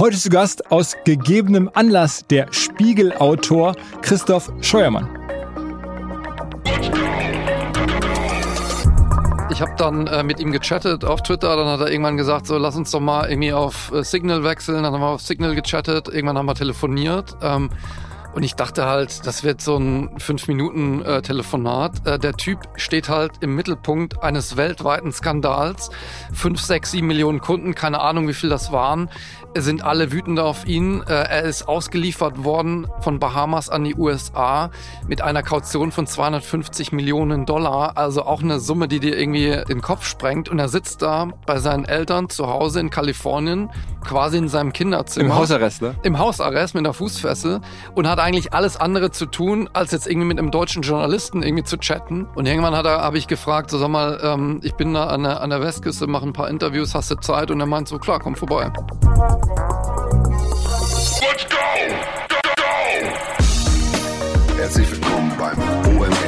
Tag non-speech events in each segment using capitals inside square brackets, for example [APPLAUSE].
Heute zu Gast aus gegebenem Anlass der Spiegelautor Christoph Scheuermann. Ich habe dann äh, mit ihm gechattet auf Twitter, dann hat er irgendwann gesagt, so lass uns doch mal irgendwie auf äh, Signal wechseln, dann haben wir auf Signal gechattet, irgendwann haben wir telefoniert. Ähm, und ich dachte halt, das wird so ein 5-Minuten-Telefonat. Äh, der Typ steht halt im Mittelpunkt eines weltweiten Skandals. 5, 6, 7 Millionen Kunden, keine Ahnung, wie viel das waren sind alle wütend auf ihn. Äh, er ist ausgeliefert worden von Bahamas an die USA mit einer Kaution von 250 Millionen Dollar. Also auch eine Summe, die dir irgendwie den Kopf sprengt. Und er sitzt da bei seinen Eltern zu Hause in Kalifornien, quasi in seinem Kinderzimmer. Im Hausarrest, ne? Im Hausarrest mit einer Fußfessel und hat eigentlich alles andere zu tun, als jetzt irgendwie mit einem deutschen Journalisten irgendwie zu chatten. Und irgendwann hat er, habe ich gefragt, so sag mal, ähm, ich bin da an der, an der Westküste, mache ein paar Interviews, hast du Zeit? Und er meint so, klar, komm vorbei. Let's go! Go, go! Herzlich willkommen beim OMR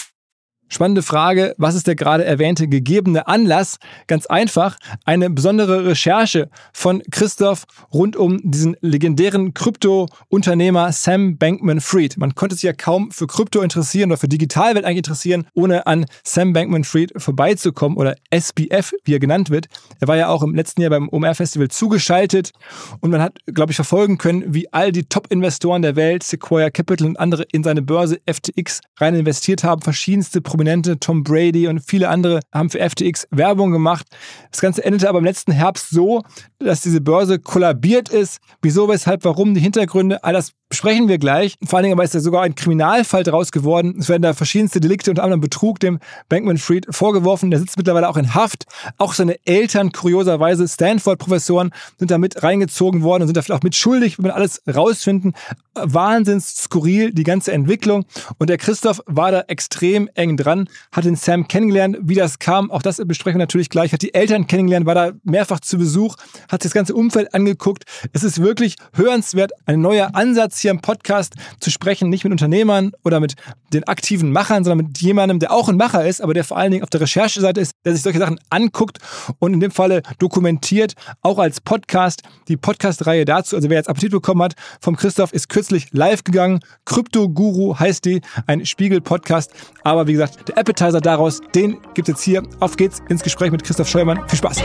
Spannende Frage, was ist der gerade erwähnte gegebene Anlass? Ganz einfach, eine besondere Recherche von Christoph rund um diesen legendären Krypto-Unternehmer Sam Bankman-Fried. Man konnte sich ja kaum für Krypto interessieren oder für Digitalwelt eigentlich interessieren, ohne an Sam Bankman-Fried vorbeizukommen oder SBF, wie er genannt wird. Er war ja auch im letzten Jahr beim OMR-Festival zugeschaltet und man hat, glaube ich, verfolgen können, wie all die Top-Investoren der Welt, Sequoia Capital und andere in seine Börse FTX rein investiert haben, verschiedenste Probleme Prominente, Tom Brady und viele andere haben für FTX Werbung gemacht. Das Ganze endete aber im letzten Herbst so, dass diese Börse kollabiert ist. Wieso, weshalb, warum, die Hintergründe, all das besprechen wir gleich. Vor allen Dingen aber ist da sogar ein Kriminalfall daraus geworden. Es werden da verschiedenste Delikte, unter anderem Betrug, dem Bankman Fried vorgeworfen. Der sitzt mittlerweile auch in Haft. Auch seine Eltern, kurioserweise Stanford-Professoren, sind da mit reingezogen worden und sind da vielleicht auch mitschuldig, wenn wir alles rausfinden. Wahnsinns skurril, die ganze Entwicklung. Und der Christoph war da extrem eng dran, hat den Sam kennengelernt, wie das kam. Auch das besprechen wir natürlich gleich. Hat die Eltern kennengelernt, war da mehrfach zu Besuch, hat sich das ganze Umfeld angeguckt. Es ist wirklich hörenswert, ein neuer Ansatz hier im Podcast zu sprechen, nicht mit Unternehmern oder mit den aktiven Machern, sondern mit jemandem, der auch ein Macher ist, aber der vor allen Dingen auf der Rechercheseite ist, der sich solche Sachen anguckt und in dem Falle dokumentiert, auch als Podcast. Die Podcast-Reihe dazu, also wer jetzt Appetit bekommen hat, vom Christoph ist kürzlich live gegangen. Krypto Guru heißt die, ein Spiegel-Podcast. Aber wie gesagt, der Appetizer daraus, den gibt es jetzt hier. Auf geht's ins Gespräch mit Christoph Scheumann. Viel Spaß.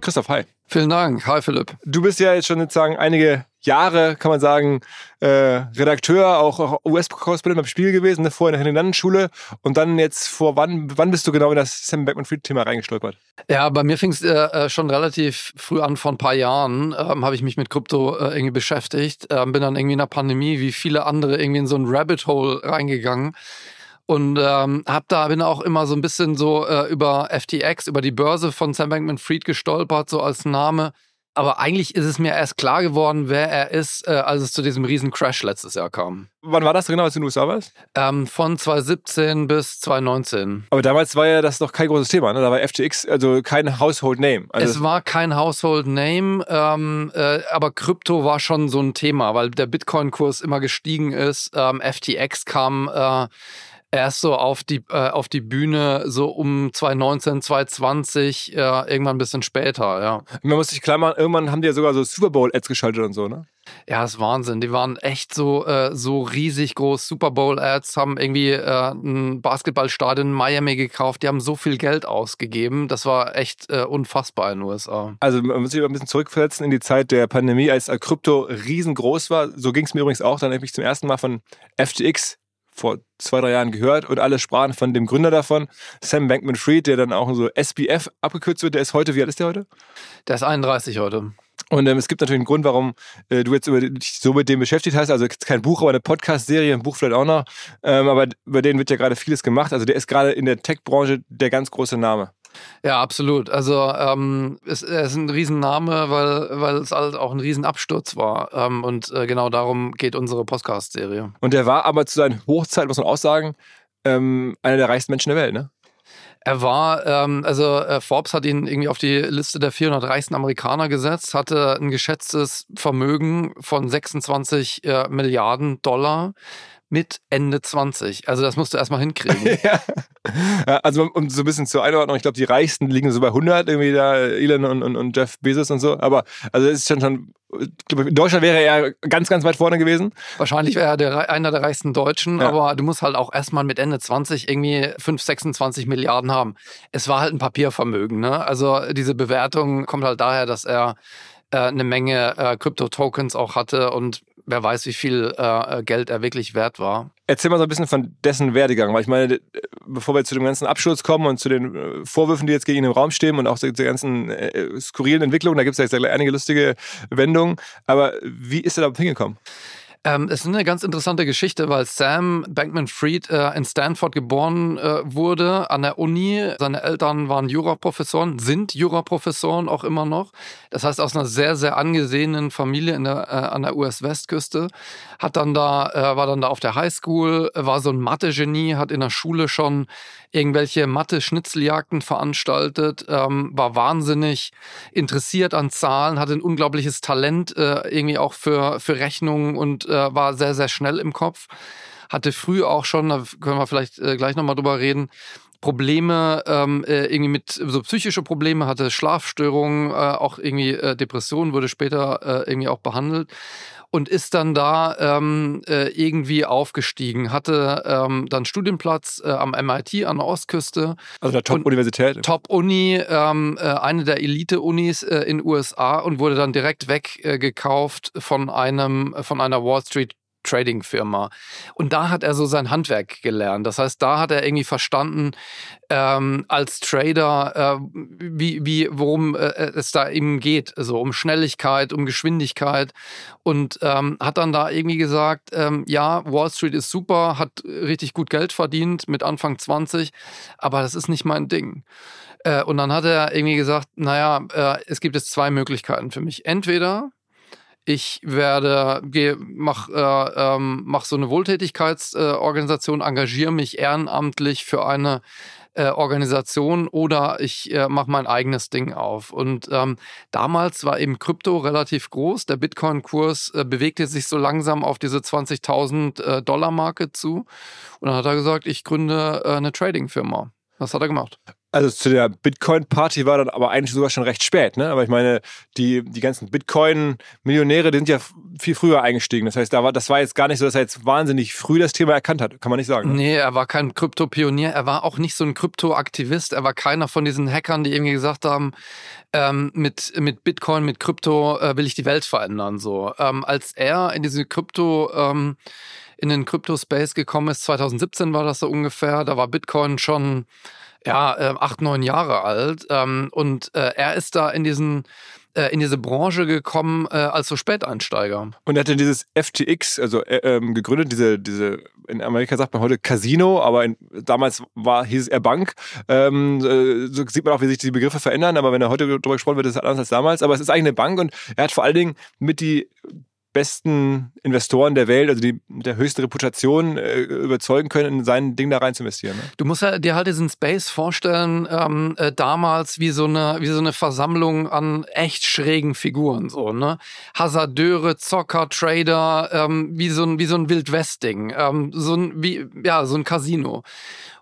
Christoph, hi. Vielen Dank. Hi, Philipp. Du bist ja jetzt schon sozusagen einige Jahre, kann man sagen, äh, Redakteur, auch US-Korrespondent beim Spiel gewesen, ne, vorher in der Landesschule und dann jetzt vor wann, wann bist du genau in das Sam Bankman-Fried-Thema reingestolpert? Ja, bei mir fing es äh, äh, schon relativ früh an, vor ein paar Jahren ähm, habe ich mich mit Krypto äh, irgendwie beschäftigt, ähm, bin dann irgendwie in der Pandemie, wie viele andere, irgendwie in so ein Rabbit Hole reingegangen. Und ähm, hab da bin auch immer so ein bisschen so äh, über FTX, über die Börse von Sam Bankman-Fried gestolpert, so als Name Aber eigentlich ist es mir erst klar geworden, wer er ist, äh, als es zu diesem riesen Crash letztes Jahr kam. Wann war das genau, als du in den USA warst? Ähm, von 2017 bis 2019. Aber damals war ja das noch kein großes Thema, ne? Da war FTX also kein Household Name. Also es war kein Household Name, ähm, äh, aber Krypto war schon so ein Thema, weil der Bitcoin-Kurs immer gestiegen ist. Ähm, FTX kam äh, erst so auf die, äh, auf die Bühne so um 2019, 2020, äh, irgendwann ein bisschen später, ja. Man muss sich klar machen, irgendwann haben die ja sogar so Super Bowl-Ads geschaltet und so, ne? Ja, das ist Wahnsinn. Die waren echt so, äh, so riesig groß. Super Bowl-Ads haben irgendwie äh, ein Basketballstadion in Miami gekauft. Die haben so viel Geld ausgegeben. Das war echt äh, unfassbar in den USA. Also man muss sich ein bisschen zurückversetzen in die Zeit der Pandemie, als Krypto riesengroß war. So ging es mir übrigens auch. Dann habe ich mich zum ersten Mal von FTX vor zwei, drei Jahren gehört und alle sprachen von dem Gründer davon, Sam Bankman-Fried, der dann auch so SBF abgekürzt wird. Der ist heute, wie alt ist der heute? Der ist 31 heute. Und ähm, es gibt natürlich einen Grund, warum äh, du jetzt über, dich so mit dem beschäftigt hast. Also kein Buch, aber eine Podcast-Serie, ein Buch vielleicht auch noch. Ähm, aber über den wird ja gerade vieles gemacht. Also der ist gerade in der Tech-Branche der ganz große Name. Ja, absolut. Also ähm, es, er ist ein Riesenname, weil, weil es halt auch ein Riesenabsturz war. Ähm, und äh, genau darum geht unsere Podcast-Serie. Und der war aber zu seinen Hochzeiten, muss man auch sagen, ähm, einer der reichsten Menschen der Welt, ne? Er war, ähm, also äh, Forbes hat ihn irgendwie auf die Liste der 400 reichsten Amerikaner gesetzt, hatte ein geschätztes Vermögen von 26 äh, Milliarden Dollar mit Ende 20. Also das musst du erstmal hinkriegen. [LAUGHS] ja. Also um so ein bisschen zur Einordnung, ich glaube, die Reichsten liegen so bei 100, irgendwie da Elon und, und, und Jeff Bezos und so. Aber also es ist schon schon, in Deutschland wäre er ganz, ganz weit vorne gewesen. Wahrscheinlich wäre er der, einer der reichsten Deutschen, ja. aber du musst halt auch erstmal mit Ende 20 irgendwie 5, 26 Milliarden haben. Es war halt ein Papiervermögen. Ne? Also diese Bewertung kommt halt daher, dass er äh, eine Menge äh, Krypto-Tokens auch hatte und wer weiß, wie viel äh, Geld er wirklich wert war. Erzähl mal so ein bisschen von dessen Werdegang, weil ich meine, bevor wir zu dem ganzen Absturz kommen und zu den äh, Vorwürfen, die jetzt gegen ihn im Raum stehen und auch zu der ganzen äh, skurrilen Entwicklungen, da gibt es ja einige lustige Wendungen, aber wie ist er da hingekommen? Ähm, es ist eine ganz interessante Geschichte, weil Sam Bankman-Fried äh, in Stanford geboren äh, wurde, an der Uni. Seine Eltern waren Juraprofessoren, sind Juraprofessoren auch immer noch. Das heißt, aus einer sehr, sehr angesehenen Familie der, äh, an der US-Westküste. Hat dann da, äh, war dann da auf der Highschool, war so ein Mathe-Genie, hat in der Schule schon irgendwelche Mathe-Schnitzeljagden veranstaltet, ähm, war wahnsinnig interessiert an Zahlen, hatte ein unglaubliches Talent äh, irgendwie auch für, für Rechnungen und äh, war sehr, sehr schnell im Kopf. Hatte früh auch schon, da können wir vielleicht äh, gleich nochmal drüber reden, Probleme ähm, äh, irgendwie mit so psychische Probleme, hatte Schlafstörungen, äh, auch irgendwie äh, Depressionen, wurde später äh, irgendwie auch behandelt und ist dann da ähm, äh, irgendwie aufgestiegen, hatte ähm, dann Studienplatz äh, am MIT an der Ostküste. Also der Top-Universität. Top-Uni, ähm, äh, eine der Elite-Unis äh, in USA und wurde dann direkt weggekauft von einem von einer Wall Street Trading-Firma. Und da hat er so sein Handwerk gelernt. Das heißt, da hat er irgendwie verstanden, ähm, als Trader, äh, wie, wie, worum äh, es da eben geht. Also um Schnelligkeit, um Geschwindigkeit. Und ähm, hat dann da irgendwie gesagt, ähm, ja, Wall Street ist super, hat richtig gut Geld verdient mit Anfang 20, aber das ist nicht mein Ding. Äh, und dann hat er irgendwie gesagt, naja, äh, es gibt jetzt zwei Möglichkeiten für mich. Entweder ich werde, geh, mach, äh, ähm, mach so eine Wohltätigkeitsorganisation, äh, engagiere mich ehrenamtlich für eine äh, Organisation oder ich äh, mache mein eigenes Ding auf. Und ähm, damals war eben Krypto relativ groß. Der Bitcoin-Kurs äh, bewegte sich so langsam auf diese 20.000 äh, Dollar-Marke zu. Und dann hat er gesagt, ich gründe äh, eine Trading-Firma. Was hat er gemacht? Also zu der Bitcoin-Party war dann aber eigentlich sogar schon recht spät, ne? Aber ich meine, die, die ganzen Bitcoin-Millionäre, die sind ja viel früher eingestiegen. Das heißt, da war, das war jetzt gar nicht so, dass er jetzt wahnsinnig früh das Thema erkannt hat, kann man nicht sagen. Ne? Nee, er war kein Krypto-Pionier, er war auch nicht so ein Krypto-Aktivist, er war keiner von diesen Hackern, die irgendwie gesagt haben, ähm, mit, mit Bitcoin, mit Krypto äh, will ich die Welt verändern. So. Ähm, als er in diese Krypto- ähm, in den Crypto-Space gekommen ist, 2017 war das so ungefähr, da war Bitcoin schon ja, äh, acht, neun Jahre alt. Ähm, und äh, er ist da in diesen äh, in diese Branche gekommen äh, als so Späteinsteiger. Und er hatte dieses FTX, also äh, ähm, gegründet, diese, diese, in Amerika sagt man heute Casino, aber in, damals war, hieß eher Bank. Ähm, äh, so sieht man auch, wie sich die Begriffe verändern, aber wenn er heute darüber gesprochen wird, ist es anders als damals. Aber es ist eigentlich eine Bank und er hat vor allen Dingen mit die besten Investoren der Welt, also die mit der höchsten Reputation äh, überzeugen können, in sein Ding da rein zu investieren. Ne? Du musst ja dir halt diesen Space vorstellen, ähm, äh, damals wie so eine wie so eine Versammlung an echt schrägen Figuren so ne Hasardeure, Zocker, Trader, ähm, wie so ein so ein Wildwest-Ding, ähm, so ja so ein Casino.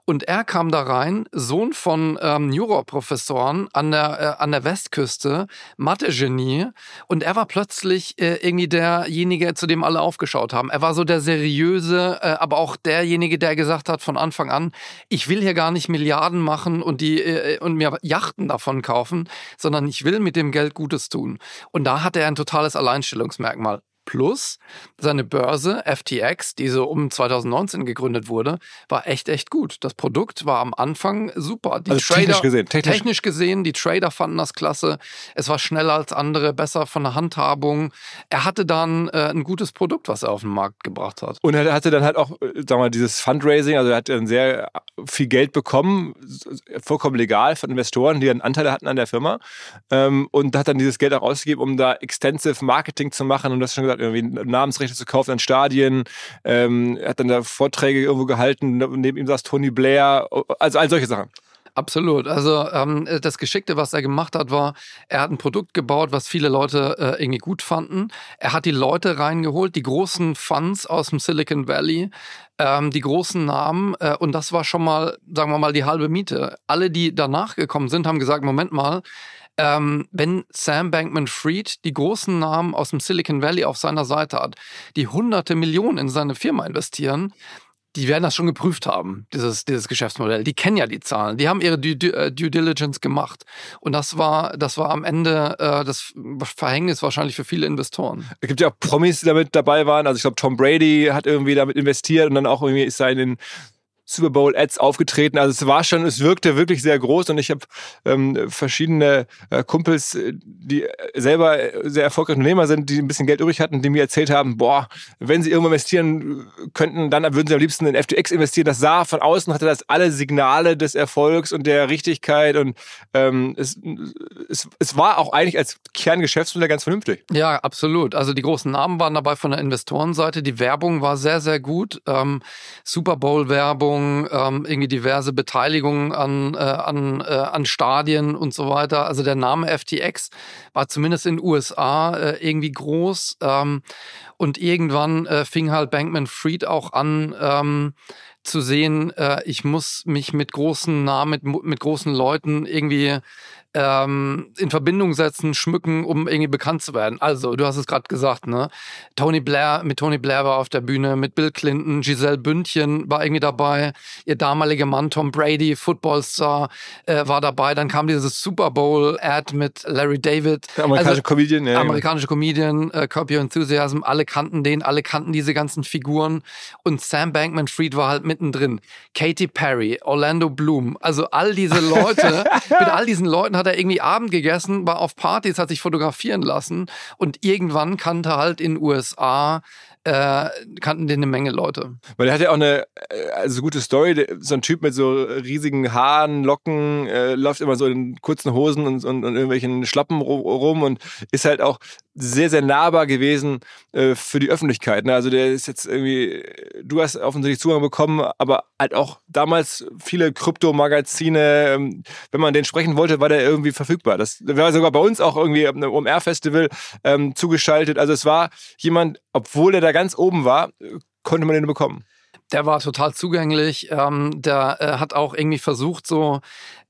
Und er kam da rein, Sohn von ähm, Juraprofessoren an der, äh, an der Westküste, Mathe-Genie. Und er war plötzlich äh, irgendwie derjenige, zu dem alle aufgeschaut haben. Er war so der seriöse, äh, aber auch derjenige, der gesagt hat von Anfang an, ich will hier gar nicht Milliarden machen und, die, äh, und mir Yachten davon kaufen, sondern ich will mit dem Geld Gutes tun. Und da hatte er ein totales Alleinstellungsmerkmal. Plus seine Börse FTX, die so um 2019 gegründet wurde, war echt, echt gut. Das Produkt war am Anfang super. Die also Trader, technisch gesehen. Technisch. technisch. gesehen, die Trader fanden das klasse. Es war schneller als andere, besser von der Handhabung. Er hatte dann äh, ein gutes Produkt, was er auf den Markt gebracht hat. Und er hatte dann halt auch, äh, sagen wir mal, dieses Fundraising, also er hat dann sehr viel Geld bekommen, vollkommen legal von Investoren, die dann Anteile hatten an der Firma. Ähm, und hat dann dieses Geld auch ausgegeben, um da extensive Marketing zu machen und das schon gesagt, hat, irgendwie Namensrechte zu kaufen an Stadien, ähm, hat dann da Vorträge irgendwo gehalten, neben ihm saß Tony Blair, also all solche Sachen. Absolut. Also ähm, das Geschickte, was er gemacht hat, war, er hat ein Produkt gebaut, was viele Leute äh, irgendwie gut fanden. Er hat die Leute reingeholt, die großen Funds aus dem Silicon Valley, ähm, die großen Namen. Äh, und das war schon mal, sagen wir mal, die halbe Miete. Alle, die danach gekommen sind, haben gesagt, Moment mal, ähm, wenn Sam Bankman-Fried die großen Namen aus dem Silicon Valley auf seiner Seite hat, die hunderte Millionen in seine Firma investieren, die werden das schon geprüft haben, dieses, dieses Geschäftsmodell. Die kennen ja die Zahlen. Die haben ihre Due, äh, Due Diligence gemacht. Und das war, das war am Ende äh, das Verhängnis wahrscheinlich für viele Investoren. Es gibt ja auch Promis, die damit dabei waren. Also ich glaube, Tom Brady hat irgendwie damit investiert und dann auch irgendwie ist in den Super Bowl Ads aufgetreten. Also es war schon, es wirkte wirklich sehr groß und ich habe ähm, verschiedene äh, Kumpels, äh, die selber sehr erfolgreiche Unternehmer sind, die ein bisschen Geld übrig hatten, die mir erzählt haben, boah, wenn sie irgendwo investieren könnten, dann würden sie am liebsten in FTX investieren. Das sah von außen, hatte das alle Signale des Erfolgs und der Richtigkeit und ähm, es, es, es war auch eigentlich als Kerngeschäftsmodell ganz vernünftig. Ja, absolut. Also die großen Namen waren dabei von der Investorenseite. Die Werbung war sehr, sehr gut. Ähm, Super Bowl Werbung Werbung, ähm, irgendwie diverse Beteiligungen an, äh, an, äh, an Stadien und so weiter. Also der Name FTX war zumindest in den USA äh, irgendwie groß. Ähm, und irgendwann äh, fing halt Bankman Fried auch an, ähm, zu sehen, äh, ich muss mich mit großen Namen, mit, mit großen Leuten irgendwie ähm, in Verbindung setzen, schmücken, um irgendwie bekannt zu werden. Also, du hast es gerade gesagt, ne? Tony Blair, mit Tony Blair war auf der Bühne, mit Bill Clinton, Giselle Bündchen war irgendwie dabei, ihr damaliger Mann Tom Brady, Footballstar, äh, war dabei. Dann kam dieses Super Bowl-Ad mit Larry David. Der amerikanische also, Comedian, ja. Amerikanische Comedian, äh, Curb Your Enthusiasm, alle kannten den, alle kannten diese ganzen Figuren. Und Sam Bankman-Fried war halt mittendrin. Katy Perry, Orlando Bloom, also all diese Leute, [LAUGHS] mit all diesen Leuten hat hat er irgendwie Abend gegessen, war auf Partys, hat sich fotografieren lassen und irgendwann kannte halt in USA äh, kannten den eine Menge Leute. Weil er hat ja auch eine äh, also gute Story. So ein Typ mit so riesigen Haaren, Locken, äh, läuft immer so in kurzen Hosen und, und, und irgendwelchen Schlappen rum und ist halt auch sehr, sehr nahbar gewesen äh, für die Öffentlichkeit. Ne? Also der ist jetzt irgendwie, du hast offensichtlich Zugang bekommen, aber halt auch damals viele Kryptomagazine, ähm, wenn man den sprechen wollte, war der irgendwie verfügbar. Das war sogar bei uns auch irgendwie am OMR-Festival ähm, zugeschaltet. Also es war jemand, obwohl er da ganz oben war, konnte man den bekommen. Der war total zugänglich. Ähm, der äh, hat auch irgendwie versucht, so,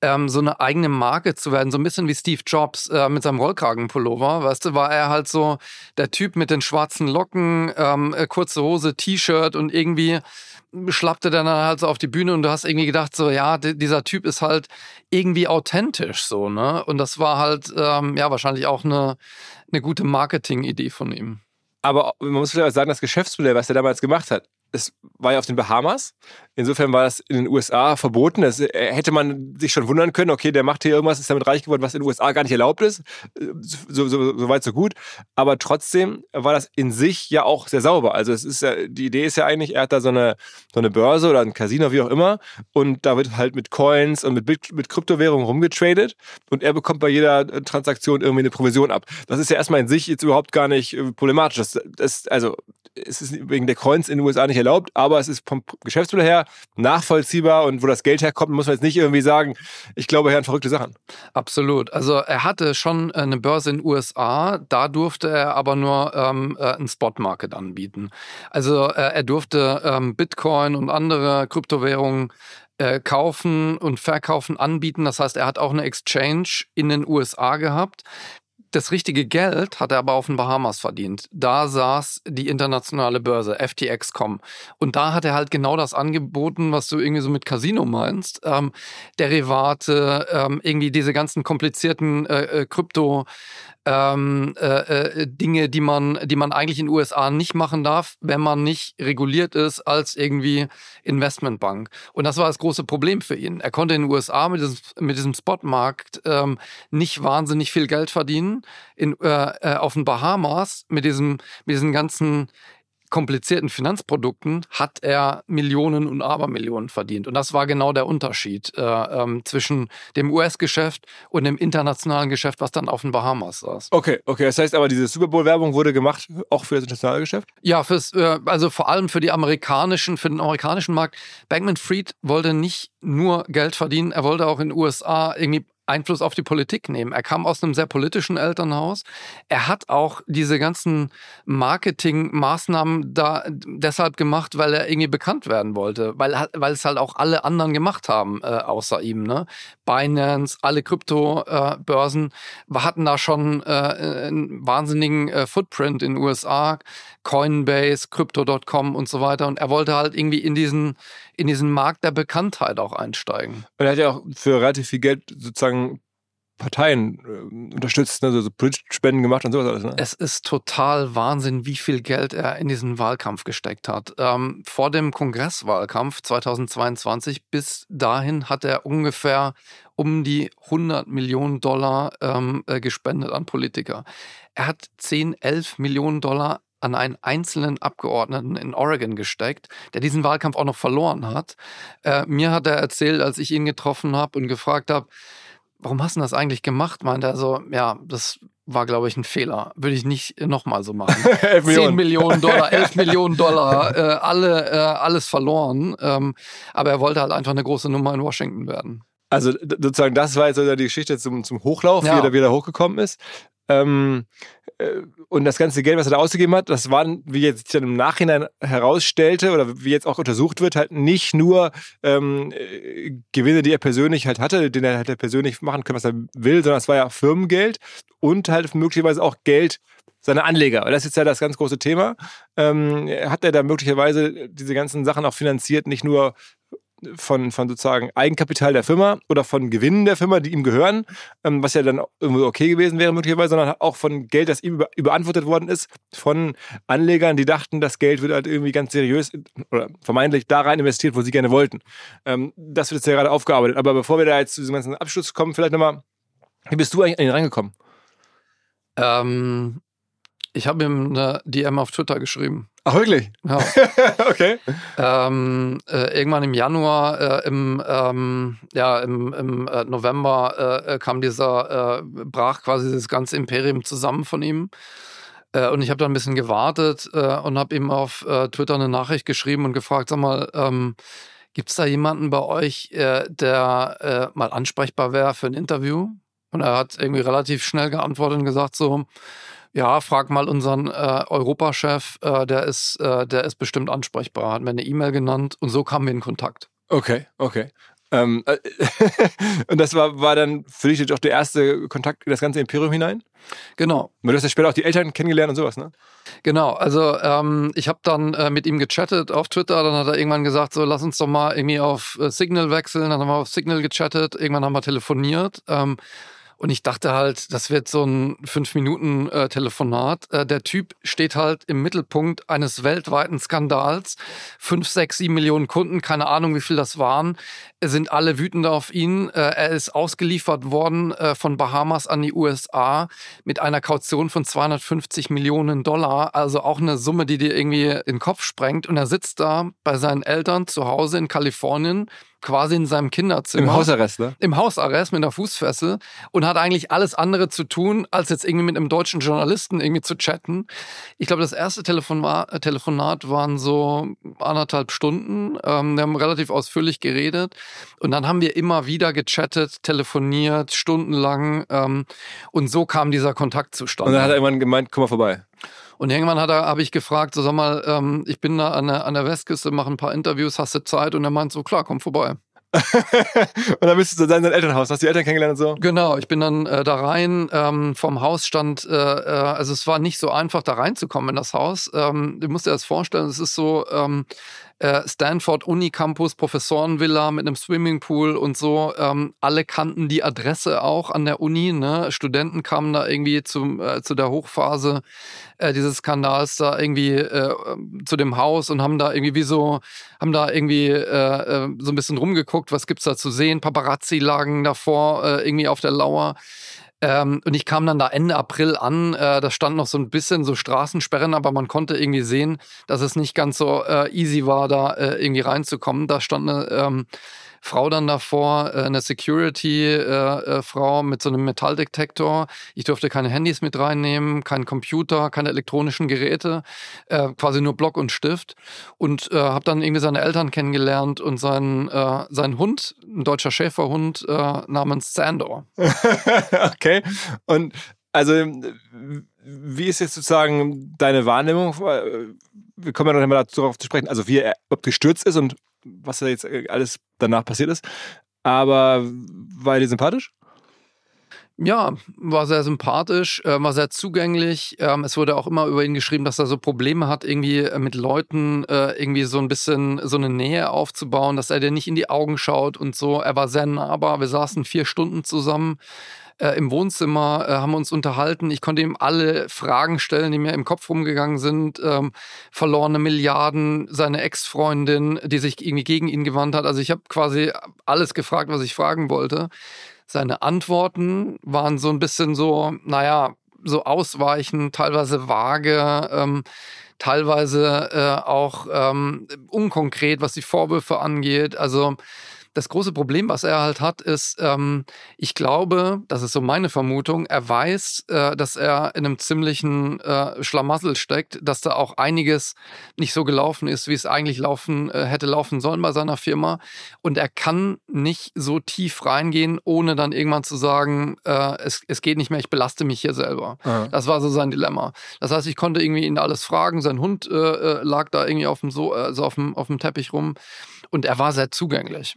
ähm, so eine eigene Marke zu werden. So ein bisschen wie Steve Jobs äh, mit seinem Rollkragenpullover. Weißt du, war er halt so der Typ mit den schwarzen Locken, ähm, äh, kurze Hose, T-Shirt und irgendwie schlappte dann halt so auf die Bühne und du hast irgendwie gedacht, so, ja, dieser Typ ist halt irgendwie authentisch, so, ne? Und das war halt, ähm, ja, wahrscheinlich auch eine, eine gute Marketing-Idee von ihm. Aber man muss vielleicht sagen, das Geschäftsmodell, was er damals gemacht hat, es war ja auf den Bahamas. Insofern war das in den USA verboten. Das äh, hätte man sich schon wundern können, okay, der macht hier irgendwas, ist damit reich geworden, was in den USA gar nicht erlaubt ist. So, so, so weit, so gut. Aber trotzdem war das in sich ja auch sehr sauber. Also es ist ja, die Idee ist ja eigentlich, er hat da so eine, so eine Börse oder ein Casino, wie auch immer. Und da wird halt mit Coins und mit, mit Kryptowährungen rumgetradet. Und er bekommt bei jeder Transaktion irgendwie eine Provision ab. Das ist ja erstmal in sich jetzt überhaupt gar nicht äh, problematisch. Das, das, also es ist wegen der Coins in den USA nicht erlaubt, aber es ist vom Geschäftsmodell her nachvollziehbar und wo das Geld herkommt, muss man jetzt nicht irgendwie sagen, ich glaube, er hat verrückte Sachen. Absolut. Also er hatte schon eine Börse in den USA, da durfte er aber nur ähm, äh, einen Spot-Market anbieten. Also äh, er durfte ähm, Bitcoin und andere Kryptowährungen äh, kaufen und verkaufen, anbieten. Das heißt, er hat auch eine Exchange in den USA gehabt. Das richtige Geld hat er aber auf den Bahamas verdient. Da saß die internationale Börse, FTX.com. Und da hat er halt genau das angeboten, was du irgendwie so mit Casino meinst. Ähm, Derivate, ähm, irgendwie diese ganzen komplizierten äh, äh Krypto, ähm, äh, äh, Dinge, die man, die man eigentlich in den USA nicht machen darf, wenn man nicht reguliert ist als irgendwie Investmentbank. Und das war das große Problem für ihn. Er konnte in den USA mit diesem, mit diesem Spotmarkt ähm, nicht wahnsinnig viel Geld verdienen. In, äh, äh auf den Bahamas mit diesem, mit diesen ganzen komplizierten Finanzprodukten hat er Millionen und Abermillionen verdient. Und das war genau der Unterschied äh, ähm, zwischen dem US-Geschäft und dem internationalen Geschäft, was dann auf den Bahamas saß. Okay, okay. Das heißt aber, diese Super Bowl-Werbung wurde gemacht auch für das internationale Geschäft? Ja, fürs, äh, also vor allem für die amerikanischen, für den amerikanischen Markt. Bankman Fried wollte nicht nur Geld verdienen, er wollte auch in den USA irgendwie Einfluss auf die Politik nehmen. Er kam aus einem sehr politischen Elternhaus. Er hat auch diese ganzen Marketingmaßnahmen da deshalb gemacht, weil er irgendwie bekannt werden wollte, weil, weil es halt auch alle anderen gemacht haben, äh, außer ihm. Ne? Binance, alle Kryptobörsen äh, hatten da schon äh, einen wahnsinnigen äh, Footprint in den USA, Coinbase, Crypto.com und so weiter. Und er wollte halt irgendwie in diesen, in diesen Markt der Bekanntheit auch einsteigen. Und er hat ja auch für relativ viel Geld sozusagen Parteien äh, unterstützt, ne? so, so Spenden gemacht und sowas alles. Ne? Es ist total Wahnsinn, wie viel Geld er in diesen Wahlkampf gesteckt hat. Ähm, vor dem Kongresswahlkampf 2022 bis dahin hat er ungefähr um die 100 Millionen Dollar ähm, äh, gespendet an Politiker. Er hat 10, 11 Millionen Dollar an einen einzelnen Abgeordneten in Oregon gesteckt, der diesen Wahlkampf auch noch verloren hat. Äh, mir hat er erzählt, als ich ihn getroffen habe und gefragt habe, warum hast du das eigentlich gemacht? Meinte er so, ja, das war, glaube ich, ein Fehler. Würde ich nicht nochmal so machen. [LAUGHS] 10 Millionen. Millionen Dollar, 11 [LAUGHS] Millionen Dollar, äh, alle, äh, alles verloren. Ähm, aber er wollte halt einfach eine große Nummer in Washington werden. Also sozusagen, das war jetzt die Geschichte zum, zum Hochlauf, ja. wie er wieder hochgekommen ist. Ähm, äh, und das ganze Geld, was er da ausgegeben hat, das waren, wie jetzt dann im Nachhinein herausstellte oder wie jetzt auch untersucht wird, halt nicht nur ähm, äh, Gewinne, die er persönlich halt hatte, den er halt persönlich machen kann, was er will, sondern es war ja Firmengeld und halt möglicherweise auch Geld seiner Anleger. Das ist ja das ganz große Thema. Ähm, hat er da möglicherweise diese ganzen Sachen auch finanziert, nicht nur von, von sozusagen Eigenkapital der Firma oder von Gewinnen der Firma, die ihm gehören, ähm, was ja dann irgendwie okay gewesen wäre möglicherweise, sondern auch von Geld, das ihm über, überantwortet worden ist, von Anlegern, die dachten, das Geld wird halt irgendwie ganz seriös oder vermeintlich da rein investiert, wo sie gerne wollten. Ähm, das wird jetzt ja gerade aufgearbeitet. Aber bevor wir da jetzt zu diesem ganzen Abschluss kommen, vielleicht nochmal, wie bist du eigentlich an ihn reingekommen? Ähm, ich habe ihm eine DM auf Twitter geschrieben. Ach, wirklich? Ja. [LAUGHS] okay. Ähm, äh, irgendwann im Januar, äh, im, ähm, ja, im, im äh, November äh, äh, kam dieser, äh, brach quasi das ganze Imperium zusammen von ihm. und ich habe dann ein bisschen gewartet und habe ihm auf Twitter eine Nachricht geschrieben und gefragt, sag mal, ähm, gibt es da jemanden bei euch, der mal ansprechbar wäre für ein Interview? Und er hat irgendwie relativ schnell geantwortet und gesagt so, ja, frag mal unseren äh, Europachef, äh, der, ist, äh, der ist bestimmt ansprechbar. Hat mir eine E-Mail genannt und so kamen wir in Kontakt. Okay, okay. Ähm, äh, [LAUGHS] und das war, war dann für dich auch der erste Kontakt in das ganze Imperium hinein? Genau. Du hast ja später auch die Eltern kennengelernt und sowas, ne? Genau, also ähm, ich habe dann äh, mit ihm gechattet auf Twitter, dann hat er irgendwann gesagt, so lass uns doch mal irgendwie auf äh, Signal wechseln, dann haben wir auf Signal gechattet, irgendwann haben wir telefoniert. Ähm, Und ich dachte halt, das wird so ein Fünf-Minuten-Telefonat. Äh, der Typ steht halt im Mittelpunkt eines weltweiten Skandals. Fünf, sechs, sieben Millionen Kunden, keine Ahnung, wie viel das waren, sind alle wütend auf ihn. Äh, er ist ausgeliefert worden äh, von Bahamas an die USA mit einer Kaution von 250 Millionen Dollar. Also auch eine Summe, die dir irgendwie in den Kopf sprengt. Und er sitzt da bei seinen Eltern zu Hause in Kalifornien quasi in seinem Kinderzimmer. Im Hausarrest, ne? Im Hausarrest mit einer Fußfessel und hat eigentlich alles andere zu tun, als jetzt irgendwie mit einem deutschen Journalisten irgendwie zu chatten. Ich glaube, das erste Telefonat, äh, Telefonat waren so anderthalb Stunden. Ähm, wir haben relativ ausführlich geredet und dann haben wir immer wieder gechattet, telefoniert, stundenlang ähm, und so kam dieser Kontakt zustande. Und dann hat er irgendwann gemeint, komm mal vorbei. Und irgendwann hat er, habe ich gefragt, so sag mal, ähm, ich bin da an der, an der Westküste, mache ein paar Interviews, hast du Zeit? Und er meint so, klar, komm vorbei. [LAUGHS] und dann bist du in deinem Elternhaus, hast du die Eltern kennengelernt und so? Genau, ich bin dann äh, da rein. Ähm, vom Haus stand, äh, äh, also es war nicht so einfach, da reinzukommen in das Haus. Ähm, du musst dir das vorstellen, es ist so, ähm, äh, Stanford Unicampus, Professorenvilla mit einem Swimmingpool und so. Ähm, alle kannten die Adresse auch an der Uni. Ne? Studenten kamen da irgendwie zum, äh, zu der Hochphase äh, dieses Skandals da irgendwie äh, zu dem Haus und haben da irgendwie wie so, haben da irgendwie äh, äh, so ein bisschen rumgeguckt, was gibt's da zu sehen. Paparazzi lagen davor irgendwie auf der Lauer. Ähm, und ich kam dann da Ende April an. Äh, da stand noch so ein bisschen so Straßensperren, aber man konnte irgendwie sehen, dass es nicht ganz so äh, easy war, da äh, irgendwie reinzukommen. Da stand eine ähm, Frau dann davor, äh, eine Security-Frau äh, äh, mit so einem Metalldetektor. Ich durfte keine Handys mit reinnehmen, keinen Computer, keine elektronischen Geräte, quasi nur Block und Stift. Und habe dann irgendwie seine Eltern kennengelernt und seinen, seinen Hund, ein deutscher Schäferhund namens Sandor. [LAUGHS] okay. Und also, wie ist jetzt sozusagen deine Wahrnehmung? Wir kommen ja noch einmal darauf zu sprechen, also wie er ob gestürzt ist und was da jetzt äh, alles danach passiert ist. Aber war er dir sympathisch? Ja, war sehr sympathisch, äh, war sehr zugänglich. Ähm, es wurde auch immer über ihn geschrieben, dass er so Probleme hat, irgendwie äh, mit Leuten irgendwie so ein bisschen so eine Nähe aufzubauen, dass er dir nicht in die Augen schaut und so. Er war sehr nahbar. Wir saßen vier Stunden zusammen äh, im Wohnzimmer, äh, haben uns unterhalten. Ich konnte ihm alle Fragen stellen, die mir im Kopf rumgegangen sind. Ähm, verlorene Milliarden, seine Ex-Freundin, die sich irgendwie gegen ihn gewandt hat. Also ich habe quasi alles gefragt, was ich fragen wollte. Seine Antworten waren so ein bisschen so, naja, so ausweichend, teilweise vage. Ähm, teilweise äh, auch ähm, unkonkret, was die Vorwürfe angeht. Also das große Problem, was er halt hat, ist, ähm, ich glaube, das ist so meine Vermutung, er weiß, äh, dass er in einem ziemlichen äh, Schlamassel steckt, dass da auch einiges nicht so gelaufen ist, wie es eigentlich laufen äh, hätte laufen sollen bei seiner Firma. Und er kann nicht so tief reingehen, ohne dann irgendwann zu sagen, äh, es, es geht nicht mehr, ich belaste mich hier selber. Ja. Das war so sein Dilemma. Das heißt, ich konnte irgendwie ihn alles fragen. Sein Hund äh, äh, lag da irgendwie auf dem, so also auf dem, auf dem Teppich rum und er war sehr zugänglich.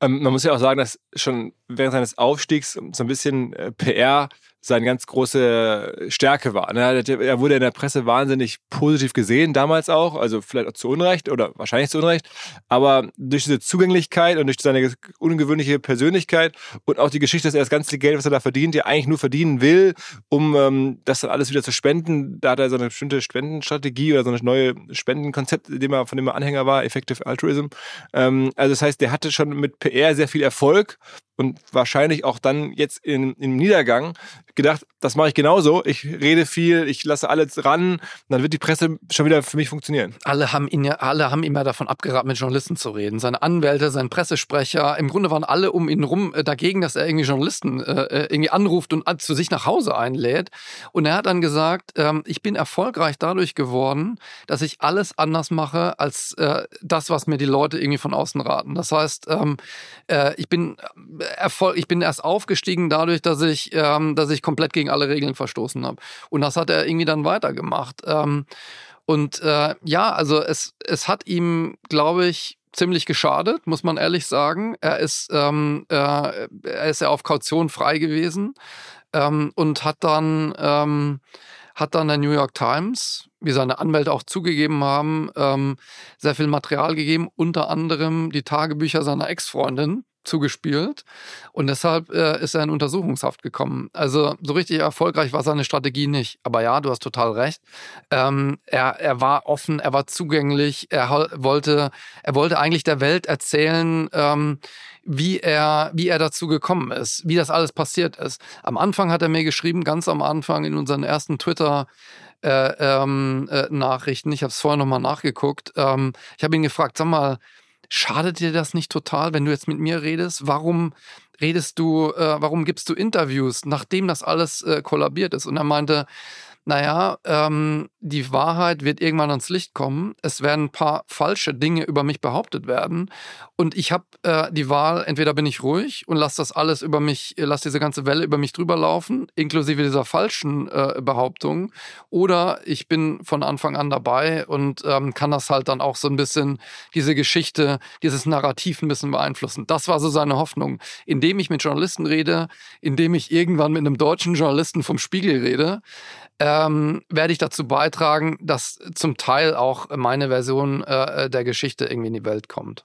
Ähm, man muss ja auch sagen, dass schon während seines Aufstiegs so ein bisschen äh, PR seine ganz große Stärke war. Ne? Er wurde in der Presse wahnsinnig positiv gesehen, damals auch, also vielleicht auch zu Unrecht oder wahrscheinlich zu Unrecht, aber durch diese Zugänglichkeit und durch seine ungewöhnliche Persönlichkeit und auch die Geschichte, dass er das ganze Geld, was er da verdient, ja eigentlich nur verdienen will, um ähm, das dann alles wieder zu spenden, da hat er so eine bestimmte Spendenstrategie oder so ein neues Spendenkonzept, von dem er Anhänger war, Effective Altruism. Ähm, also das heißt, der hatte schon mit PR sehr viel Erfolg und wahrscheinlich auch dann jetzt in, im Niedergang gedacht, das mache ich genauso. Ich rede viel, ich lasse alles ran, dann wird die Presse schon wieder für mich funktionieren. Alle haben ihn ja, alle haben ja davon abgeraten, mit Journalisten zu reden. Seine Anwälte, sein Pressesprecher, im Grunde waren alle um ihn rum äh, dagegen, dass er irgendwie Journalisten äh, äh irgendwie anruft und zu sich nach Hause einlädt. Und er hat dann gesagt, ähm, ich bin erfolgreich dadurch geworden, dass ich alles anders mache als äh, das, was mir die Leute irgendwie von außen raten. Das heißt, ähm, äh, ich bin äh, Erfolg, ich bin erst aufgestiegen dadurch, dass ich, ähm, dass ich komplett gegen alle Regeln verstoßen habe. Und das hat er irgendwie dann weitergemacht. Ähm, und äh, ja, also es, es hat ihm, glaube ich, ziemlich geschadet, muss man ehrlich sagen. Er ist, ähm, äh, er ist ja auf Kaution frei gewesen ähm, und hat dann, ähm, hat dann der New York Times, wie seine Anwälte auch zugegeben haben, ähm, sehr viel Material gegeben, unter anderem die Tagebücher seiner Ex-Freundin, zugespielt und deshalb äh, ist er in Untersuchungshaft gekommen. Also so richtig erfolgreich war seine Strategie nicht. Aber ja, du hast total recht. Ähm, er, er war offen, er war zugänglich, er wollte, er wollte eigentlich der Welt erzählen, ähm, wie er, wie er dazu gekommen ist, wie das alles passiert ist. Am Anfang hat er mir geschrieben, ganz am Anfang in unseren ersten Twitter- äh, ähm, äh, Nachrichten. Ich habe es vorher nochmal nachgeguckt. Ähm, ich habe ihn gefragt, sag mal, Schadet dir das nicht total, wenn du jetzt mit mir redest? Warum redest du, äh, warum gibst du Interviews, nachdem das alles äh, kollabiert ist? Und er meinte, naja, ähm, die Wahrheit wird irgendwann ans Licht kommen. Es werden ein paar falsche Dinge über mich behauptet werden. Und ich habe äh, die Wahl, entweder bin ich ruhig und lasse das alles über mich, äh, lasse diese ganze Welle über mich drüber laufen, inklusive dieser falschen äh, Behauptungen, oder ich bin von Anfang an dabei und ähm, kann das halt dann auch so ein bisschen, diese Geschichte, dieses Narrativ ein bisschen beeinflussen. Das war so seine Hoffnung. Indem ich mit Journalisten rede, indem ich irgendwann mit einem deutschen Journalisten vom Spiegel rede, ähm, werde ich dazu beitragen, dass zum Teil auch meine Version äh, der Geschichte irgendwie in die Welt kommt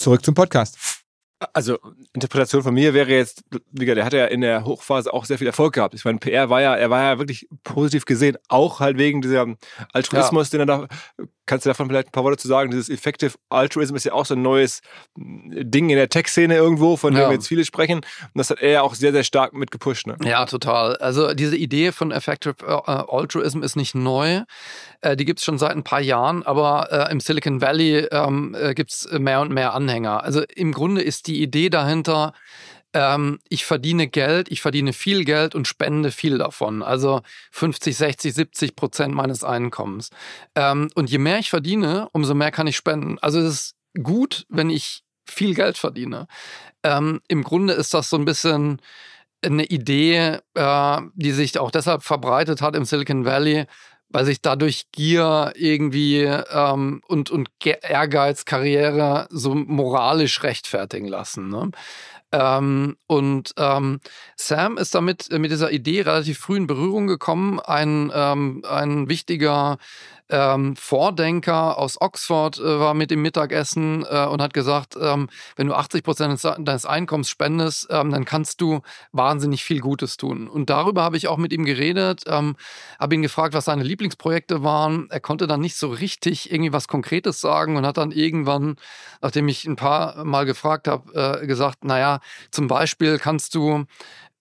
Zurück zum Podcast. Also Interpretation von mir wäre jetzt, wie gesagt, der hat ja in der Hochphase auch sehr viel Erfolg gehabt. Ich meine, PR war ja, er war ja wirklich positiv gesehen, auch halt wegen dieser Altruismus, ja. den er da Kannst du davon vielleicht ein paar Worte zu sagen? Dieses Effective Altruism ist ja auch so ein neues Ding in der Tech-Szene irgendwo, von dem ja. jetzt viele sprechen. Und das hat er ja auch sehr, sehr stark mit gepusht. Ne? Ja, total. Also diese Idee von Effective äh, Altruism ist nicht neu. Äh, die gibt es schon seit ein paar Jahren, aber äh, im Silicon Valley ähm, äh, gibt es mehr und mehr Anhänger. Also im Grunde ist die Idee dahinter, ähm, ich verdiene Geld, ich verdiene viel Geld und spende viel davon. Also 50, 60, 70 Prozent meines Einkommens. Ähm, und je mehr ich verdiene, umso mehr kann ich spenden. Also es ist gut, wenn ich viel Geld verdiene. Ähm, Im Grunde ist das so ein bisschen eine Idee, äh, die sich auch deshalb verbreitet hat im Silicon Valley, weil sich dadurch Gier irgendwie ähm, und, und Ehrgeiz, Karriere so moralisch rechtfertigen lassen. Ne? Ähm, und ähm, Sam ist damit äh, mit dieser Idee relativ früh in Berührung gekommen. Ein, ähm, ein wichtiger ähm, Vordenker aus Oxford äh, war mit dem Mittagessen äh, und hat gesagt, ähm, wenn du 80 Prozent deines Einkommens spendest, ähm, dann kannst du wahnsinnig viel Gutes tun. Und darüber habe ich auch mit ihm geredet, ähm, habe ihn gefragt, was seine Lieblingsprojekte waren. Er konnte dann nicht so richtig irgendwie was Konkretes sagen und hat dann irgendwann, nachdem ich ein paar Mal gefragt habe, äh, gesagt, naja, zum Beispiel kannst du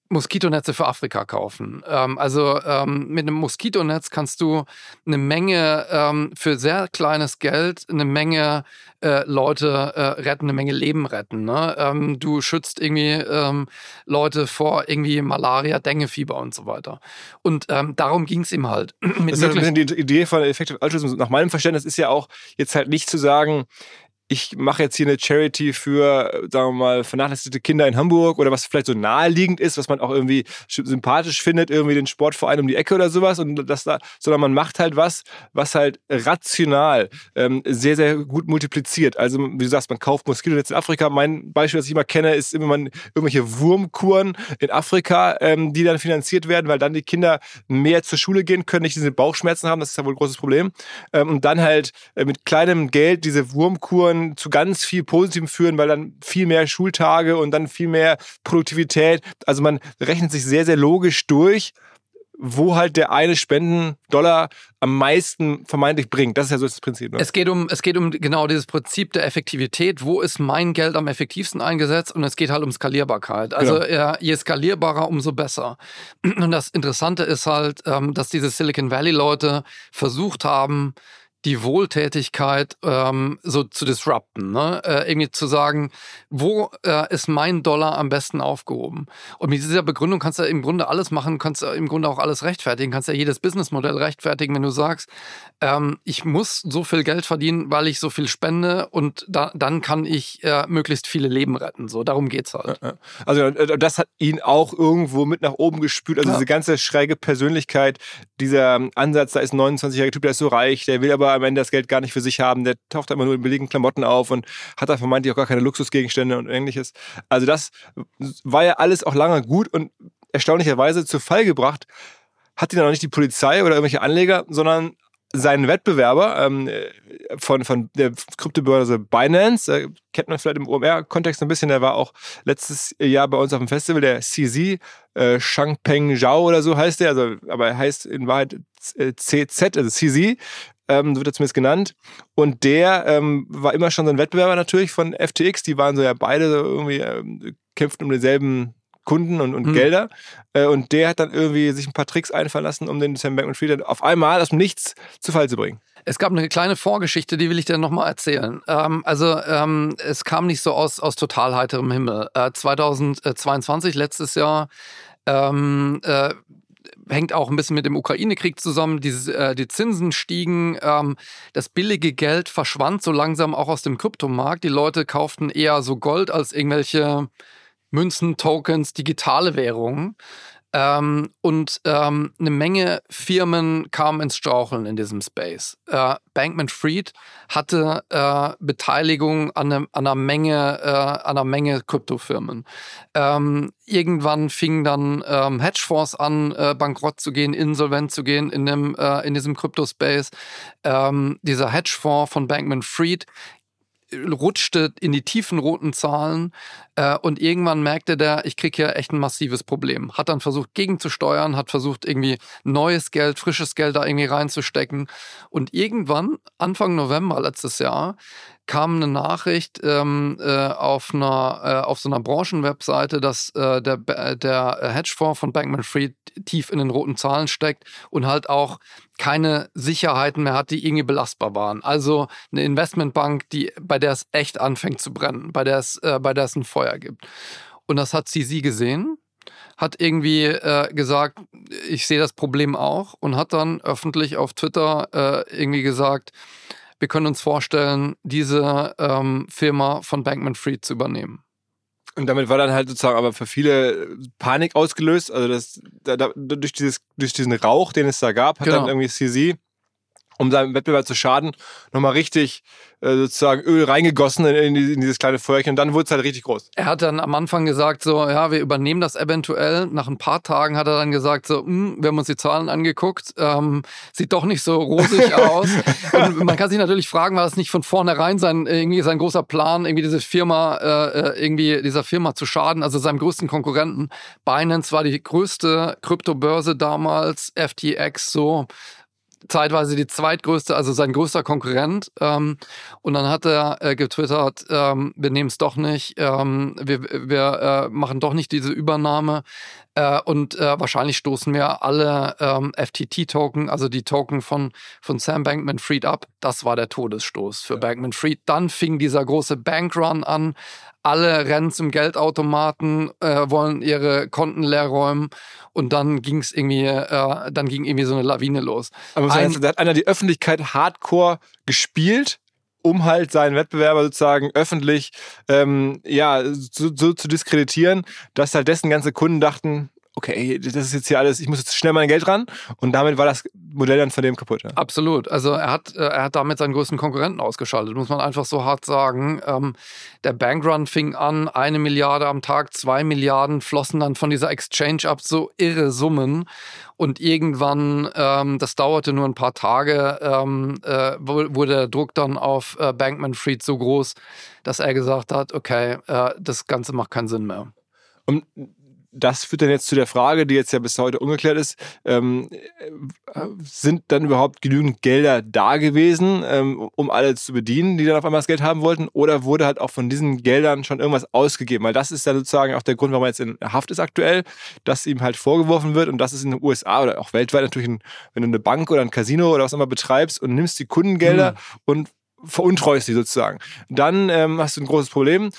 Moskitonetze für Afrika kaufen. Ähm, also ähm, mit einem Moskitonetz kannst du eine Menge ähm, für sehr kleines Geld eine Menge äh, Leute äh, retten, eine Menge Leben retten. Ne? Ähm, du schützt irgendwie ähm, Leute vor irgendwie Malaria, Dengefieber und so weiter. Und ähm, darum ging es ihm halt. [CLEARS THROAT] das ist ja ein bisschen die Idee von Effective Altruism. Nach meinem Verständnis ist ja auch jetzt halt nicht zu sagen, ich mache jetzt hier eine Charity für, sagen wir mal, vernachlässigte Kinder in Hamburg oder was vielleicht so naheliegend ist, was man auch irgendwie sympathisch findet, irgendwie den Sportverein um die Ecke oder sowas und das da, sondern man macht halt was, was halt rational ähm, sehr, sehr gut multipliziert. Also, wie du sagst, man kauft Moskitonetz in Afrika. Mein Beispiel, das ich immer kenne, ist immer man irgendwelche Wurmkuren in Afrika, ähm, die dann finanziert werden, weil dann die Kinder mehr zur Schule gehen können, nicht diese Bauchschmerzen haben, das ist ja wohl ein großes Problem. Ähm, und dann halt äh, mit kleinem Geld diese Wurmkuren zu ganz viel Positivem führen, weil dann viel mehr Schultage und dann viel mehr Produktivität. Also man rechnet sich sehr, sehr logisch durch, wo halt der eine Spendendollar am meisten vermeintlich bringt. Das ist ja so das Prinzip. Ne? Es geht um, es geht um genau dieses Prinzip der Effektivität. Wo ist mein Geld am effektivsten eingesetzt? Und es geht halt um Skalierbarkeit. Also genau. je skalierbarer, umso besser. Und das Interessante ist halt, ähm, dass diese Silicon Valley Leute versucht haben, die Wohltätigkeit ähm, so zu disrupten, ne? Äh, irgendwie zu sagen, wo äh, ist mein Dollar am besten aufgehoben? Und mit dieser Begründung kannst du im Grunde alles machen, kannst du im Grunde auch alles rechtfertigen, kannst ja jedes Businessmodell rechtfertigen, wenn du sagst, ähm, ich muss so viel Geld verdienen, weil ich so viel spende und da, dann kann ich äh, möglichst viele Leben retten. So, darum geht's halt. Also äh, das hat ihn auch irgendwo mit nach oben gespült. Also ja. diese ganze schräge Persönlichkeit, dieser Ansatz, da ist ein 29-jähriger Typ, der ist so reich, der will aber am Ende das Geld gar nicht für sich haben. Der taucht immer nur in billigen Klamotten auf und hat da vermeintlich auch gar keine Luxusgegenstände und ähnliches. Also das war ja alles auch lange gut und erstaunlicherweise zu Fall gebracht hat ihn dann auch nicht die Polizei oder irgendwelche Anleger, sondern sein Wettbewerber ähm, von, von der Kryptobörse Binance, äh, kennt man vielleicht im OMR-Kontext ein bisschen, der war auch letztes Jahr bei uns auf dem Festival, der CZ, äh, Shangpeng Zhao oder so heißt der, also, aber er heißt in Wahrheit CZ, äh, also CZ, ähm, so wird er zumindest genannt. Und der ähm, war immer schon so ein Wettbewerber natürlich von FTX. Die waren so ja beide so irgendwie, ähm, kämpften um denselben Kunden und, und mhm. Gelder. Äh, und der hat dann irgendwie sich ein paar Tricks einfallen lassen, um den Sam Bankman-Fried auf einmal aus dem Nichts zu Fall zu bringen. Es gab eine kleine Vorgeschichte, die will ich dir nochmal erzählen. Ähm, also ähm, es kam nicht so aus, aus total heiterem Himmel. Äh, 2022, letztes Jahr, ähm, äh, hängt auch ein bisschen mit dem Ukraine-Krieg zusammen. Die, äh, die Zinsen stiegen, ähm, das billige Geld verschwand so langsam auch aus dem Kryptomarkt. Die Leute kauften eher so Gold als irgendwelche Münzen, Tokens, digitale Währungen. Ähm, und ähm, eine Menge Firmen kamen ins Straucheln in diesem Space. Äh, Bankman Fried hatte äh, Beteiligung an, ne, an, einer Menge, äh, Kryptofirmen. Ähm, irgendwann fingen dann ähm, Hedgefonds an, äh, bankrott zu gehen, insolvent zu gehen in, dem, äh, in diesem Kryptospace. Ähm, dieser Hedgefonds von Bankman Fried rutschte in die tiefen roten Zahlen äh, und irgendwann merkte der, ich kriege hier echt ein massives Problem. Hat dann versucht gegenzusteuern, hat versucht irgendwie neues Geld, frisches Geld da irgendwie reinzustecken und irgendwann, Anfang November letztes Jahr, kam eine Nachricht ähm, äh, auf, einer, äh, auf so einer Branchenwebseite, dass äh, der, der Hedgefonds von Bankman Fried tief in den roten Zahlen steckt und halt auch keine Sicherheiten mehr hat, die irgendwie belastbar waren. Also eine Investmentbank, die, bei der es echt anfängt zu brennen, bei der es, äh, bei der es ein Feuer gibt. Und das hat sie gesehen hat irgendwie äh, gesagt, ich sehe das Problem auch und hat dann öffentlich auf Twitter äh, irgendwie gesagt, wir können uns vorstellen, diese ähm, Firma von Bankman Fried zu übernehmen. Und damit war dann halt sozusagen aber für viele Panik ausgelöst. Also das, da, da, durch, dieses, durch diesen Rauch, den es da gab, hat genau. dann irgendwie CZ um seinem Wettbewerb zu schaden, nochmal richtig äh, sozusagen Öl reingegossen in, in, dieses kleine Feuerchen und dann wurde es halt richtig groß. Er hat dann am Anfang gesagt, so, ja, wir übernehmen das eventuell. Nach ein paar Tagen hat er dann gesagt, so, hm, wir haben uns die Zahlen angeguckt, ähm, sieht doch nicht so rosig [LAUGHS] aus. und man kann sich natürlich fragen, war das nicht von vornherein sein, irgendwie sein großer Plan, irgendwie diese Firma, äh, äh irgendwie dieser Firma zu schaden, also seinem größten Konkurrenten. Binance war die größte Kryptobörse damals, FTX so zeitweise die zweitgrößte, also sein größter Konkurrent. Ähm, und dann hat er äh, getwittert, ähm, wir nehmen es doch nicht, ähm, wir, wir äh, machen doch nicht diese Übernahme. Äh, und äh, wahrscheinlich stoßen wir alle ähm, FTT-Token, also die Token von, von Sam Bankman Fried ab. Das war der Todesstoß für ja. Bankman Fried. Dann fing dieser große Bankrun an alle rennen zum Geldautomaten, äh, wollen ihre Konten leer räumen und dann ging es irgendwie, äh, dann ging irgendwie so eine Lawine los. Aber Ein, da hat einer die Öffentlichkeit hardcore gespielt um halt seinen Wettbewerber sozusagen öffentlich ähm, ja, so, so zu diskreditieren, dass halt dessen ganze Kunden dachten, okay, das ist jetzt hier alles, ich muss jetzt schnell mein Geld ran und damit war das Modell dann von dem kaputt. Ja? Absolut. Also er hat, äh, er hat damit seinen größten Konkurrenten ausgeschaltet, muss man einfach so hart sagen. Ähm, der Bankrun fing an, eine Milliarde am Tag, zwei Milliarden flossen dann von dieser Exchange ab, so irre Summen. Und irgendwann, ähm, das dauerte nur ein paar Tage, ähm, äh, wurde der Druck dann auf äh, Bankman Fried so groß, dass er gesagt hat, okay, äh, das Ganze macht keinen Sinn mehr. Und das führt dann jetzt zu der Frage, die jetzt ja bis heute ungeklärt ist, ähm, sind dann überhaupt genügend Gelder da gewesen, ähm, um alle zu bedienen, die dann auf einmal das Geld haben wollten? Oder wurde halt auch von diesen Geldern schon irgendwas ausgegeben? Weil das ist dann sozusagen auch der Grund, warum er jetzt in Haft ist aktuell, dass ihm halt vorgeworfen wird und das ist in den USA oder auch weltweit natürlich, ein, wenn du eine Bank oder ein Casino oder was immer betreibst und nimmst die Kundengelder mhm. und veruntreust sie sozusagen. Dann ähm, hast du ein großes Problem.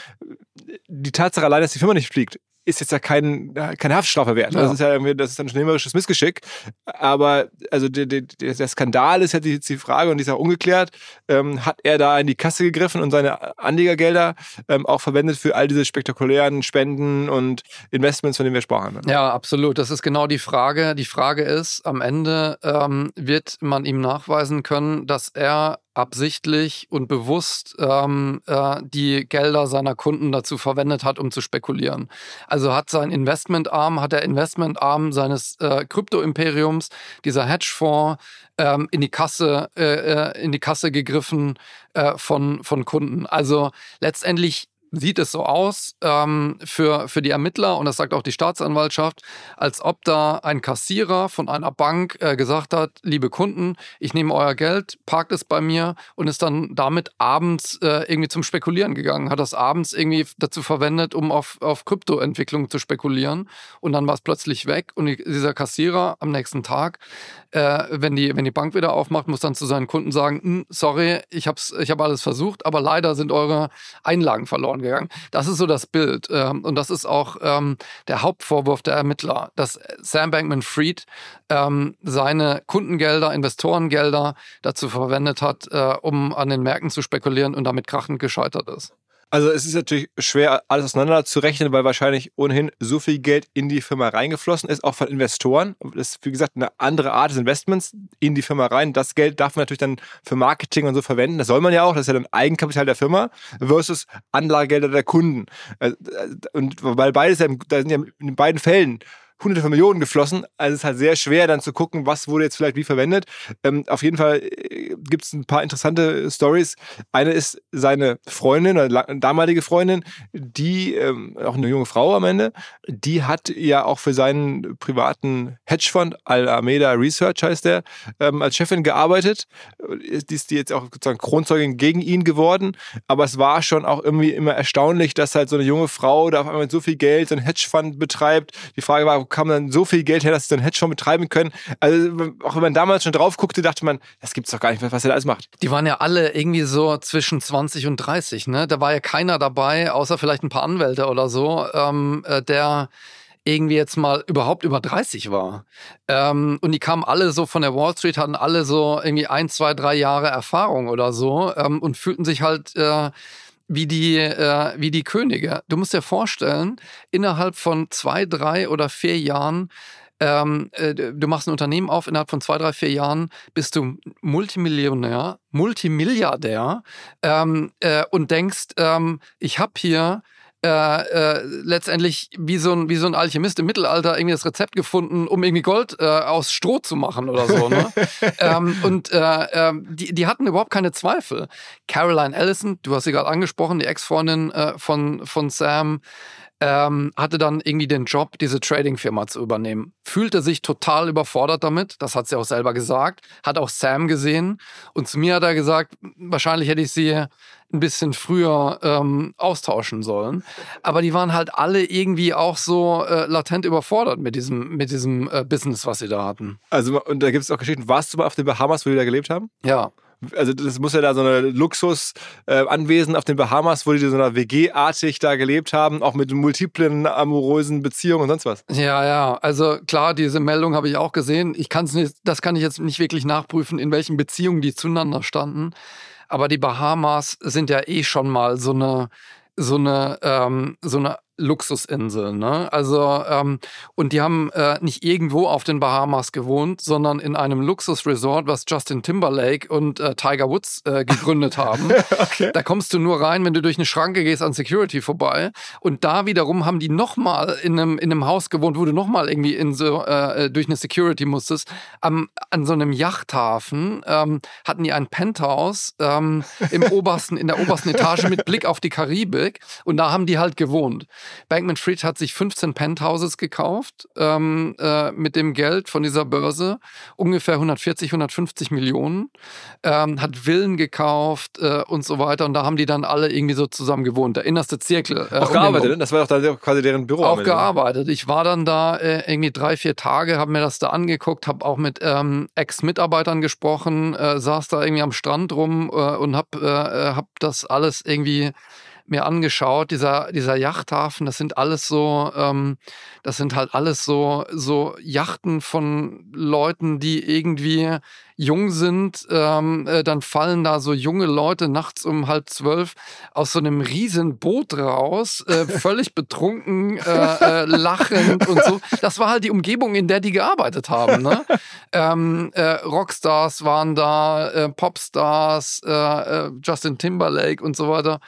Die Tatsache allein, dass die Firma nicht fliegt, ist jetzt ja kein, keine Haftstrafe wert. Ja. Das ist ja irgendwie, das ist ein unternehmerisches Missgeschick. Aber also der, der, der Skandal ist jetzt die Frage und die ist auch ungeklärt. Ähm, hat er da in die Kasse gegriffen und seine Anlegergelder ähm, auch verwendet für all diese spektakulären Spenden und Investments, von denen wir sprachen? Ja, absolut. Das ist genau die Frage. Die Frage ist, am Ende ähm, wird man ihm nachweisen können, dass er absichtlich und bewusst ähm, äh, die Gelder seiner Kunden dazu verwendet hat, um zu spekulieren. Also hat sein Investmentarm, hat der Investmentarm seines äh, Krypto-Imperiums, dieser Hedgefonds, ähm, in die Kasse, äh, äh in die Kasse gegriffen äh, von, von Kunden. Also letztendlich sieht es so aus ähm, für, für die Ermittler, und das sagt auch die Staatsanwaltschaft, als ob da ein Kassierer von einer Bank äh, gesagt hat, liebe Kunden, ich nehme euer Geld, parkt es bei mir und ist dann damit abends äh, irgendwie zum Spekulieren gegangen, hat das abends irgendwie dazu verwendet, um auf, auf Kryptoentwicklung zu spekulieren. Und dann war es plötzlich weg und dieser Kassierer am nächsten Tag, äh, wenn, die, wenn die Bank wieder aufmacht, muss dann zu seinen Kunden sagen, hm, sorry, ich habe ich hab alles versucht, aber leider sind eure Einlagen verloren verloren gegangen. Das ist so das Bild. Ähm, und das ist auch ähm, der Hauptvorwurf der Ermittler, dass Sam Bankman Fried ähm, seine Kundengelder, Investorengelder dazu verwendet hat, äh, um an den Märkten zu spekulieren und damit krachend gescheitert ist. Also es ist natürlich schwer, alles auseinander zu rechnen, weil wahrscheinlich ohnehin so viel Geld in die Firma reingeflossen ist, auch von Investoren. Das ist, wie gesagt, eine andere Art des Investments in die Firma rein. Das Geld darf man natürlich dann für Marketing und so verwenden. Das soll man ja auch. Das ist ja dann Eigenkapital der Firma versus Anlagegelder der Kunden. Äh, und weil beides, da sind ja in beiden Fällen hunderte von Millionen geflossen. Also es ist halt sehr schwer dann zu gucken, was wurde jetzt vielleicht wie verwendet. Ähm, auf jeden Fall äh, gibt es ein paar interessante Stories. Eine ist seine Freundin, oder damalige Freundin, die, ähm, auch eine junge Frau am Ende, die hat ja auch für seinen privaten Hedgefonds, Alameda Research heißt der, ähm, als Chefin gearbeitet. Die ist jetzt auch sozusagen Kronzeugin gegen ihn geworden. Aber es war schon auch irgendwie immer erstaunlich, dass halt so eine junge Frau da auf einmal mit so viel Geld so ein Hedgefonds betreibt. Die Frage war, kam dann so viel Geld her, dass sie dann Hedgefonds betreiben können. Also auch wenn man damals schon drauf guckte, dachte man, das gibt's doch gar nicht, was er da alles macht. Die waren ja alle irgendwie so zwischen 20 und 30, ne? Da war ja keiner dabei, außer vielleicht ein paar Anwälte oder so, ähm, äh, der irgendwie jetzt mal überhaupt über 30 war. Ähm, und die kamen alle so von der Wall Street, hatten alle so irgendwie ein, zwei, drei Jahre Erfahrung oder so ähm, und fühlten sich halt äh, wie die, äh, wie die Könige. Du musst dir vorstellen, innerhalb von zwei, drei oder vier Jahren ähm, äh, du machst ein Unternehmen auf, innerhalb von zwei, drei, vier Jahren bist du Multimillionär, Multimilliardär ähm, äh, und denkst, ähm, ich habe hier äh, äh, letztendlich wie so, ein, wie so ein Alchemist im Mittelalter irgendwie das Rezept gefunden, um irgendwie Gold äh, aus Stroh zu machen oder so. Ne? [LAUGHS] ähm, und äh, ähm, die, die hatten überhaupt keine Zweifel. Caroline Ellison, du hast sie gerade angesprochen, die Ex-Freundin äh, von, von Sam, ähm, hatte dann irgendwie den Job, diese Trading-Firma zu übernehmen. Fühlte sich total überfordert damit, das hat sie auch selber gesagt, hat auch Sam gesehen und zu mir hat er gesagt, wahrscheinlich hätte ich sie ein bisschen früher ähm, austauschen sollen. Aber die waren halt alle irgendwie auch so äh, latent überfordert mit diesem, mit diesem äh, Business, was sie da hatten. Also, und da gibt es auch Geschichten. Warst du mal auf den Bahamas, wo die da gelebt haben? Ja also das muss ja da so eine Luxus-Anwesen äh, auf den Bahamas, wo die so einer WG-artig da gelebt haben, auch mit multiplen amorösen Beziehungen und sonst was. Ja, ja, also klar, diese Meldung habe ich auch gesehen. Ich kann es nicht, das kann ich jetzt nicht wirklich nachprüfen, in welchen Beziehungen die zueinander standen. Aber die Bahamas sind ja eh schon mal so eine so eine ähm, so eine Luxusinsel. Ne? Also, ähm, und die haben äh, nicht irgendwo auf den Bahamas gewohnt, sondern in einem Luxusresort, was Justin Timberlake und äh, Tiger Woods äh, gegründet haben. [LAUGHS] okay. Da kommst du nur rein, wenn du durch eine Schranke gehst an Security vorbei. Und da wiederum haben die nochmal in einem, in einem Haus gewohnt, wo du nochmal irgendwie in so, äh, durch eine Security musstest. Am, an so einem Yachthafen ähm, hatten die ein Penthouse ähm, im [LAUGHS] obersten, in der obersten Etage mit Blick auf die Karibik. Und da haben die halt gewohnt. Bankman Fried hat sich 15 Penthouses gekauft ähm, äh, mit dem Geld von dieser Börse, ungefähr 140, 150 Millionen, ähm, hat Villen gekauft äh, und so weiter. Und da haben die dann alle irgendwie so zusammen gewohnt. Der innerste Zirkel. Äh, auch gearbeitet, ne? Das war doch dann quasi deren Büro. Auch gearbeitet. Ich war dann da äh, irgendwie drei, vier Tage, habe mir das da angeguckt, habe auch mit ähm, Ex-Mitarbeitern gesprochen, äh, saß da irgendwie am Strand rum äh, und habe hab das alles irgendwie mir angeschaut, dieser, dieser Yachthafen, das sind alles so, ähm, das sind halt alles so, so Yachten von Leuten, die irgendwie jung sind. Ähm, äh, dann fallen da so junge Leute nachts um halb zwölf aus so einem riesen Boot raus, äh, [LAUGHS] völlig betrunken, äh, äh, lachend und so. Das war halt die Umgebung, in der die gearbeitet haben. Ne? Ähm, äh, Rockstars waren da, äh, Popstars, Justin Timberlake und so weiter.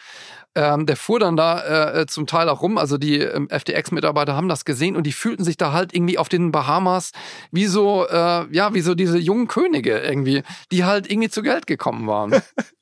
Ähm, der fuhr dann da äh, äh zum Teil auch rum. Also die ähm, FTX-Mitarbeiter haben das gesehen und die fühlten sich da halt irgendwie auf den Bahamas wie so, äh, ja, wie so diese jungen Könige irgendwie, die halt irgendwie zu Geld gekommen waren. [LAUGHS]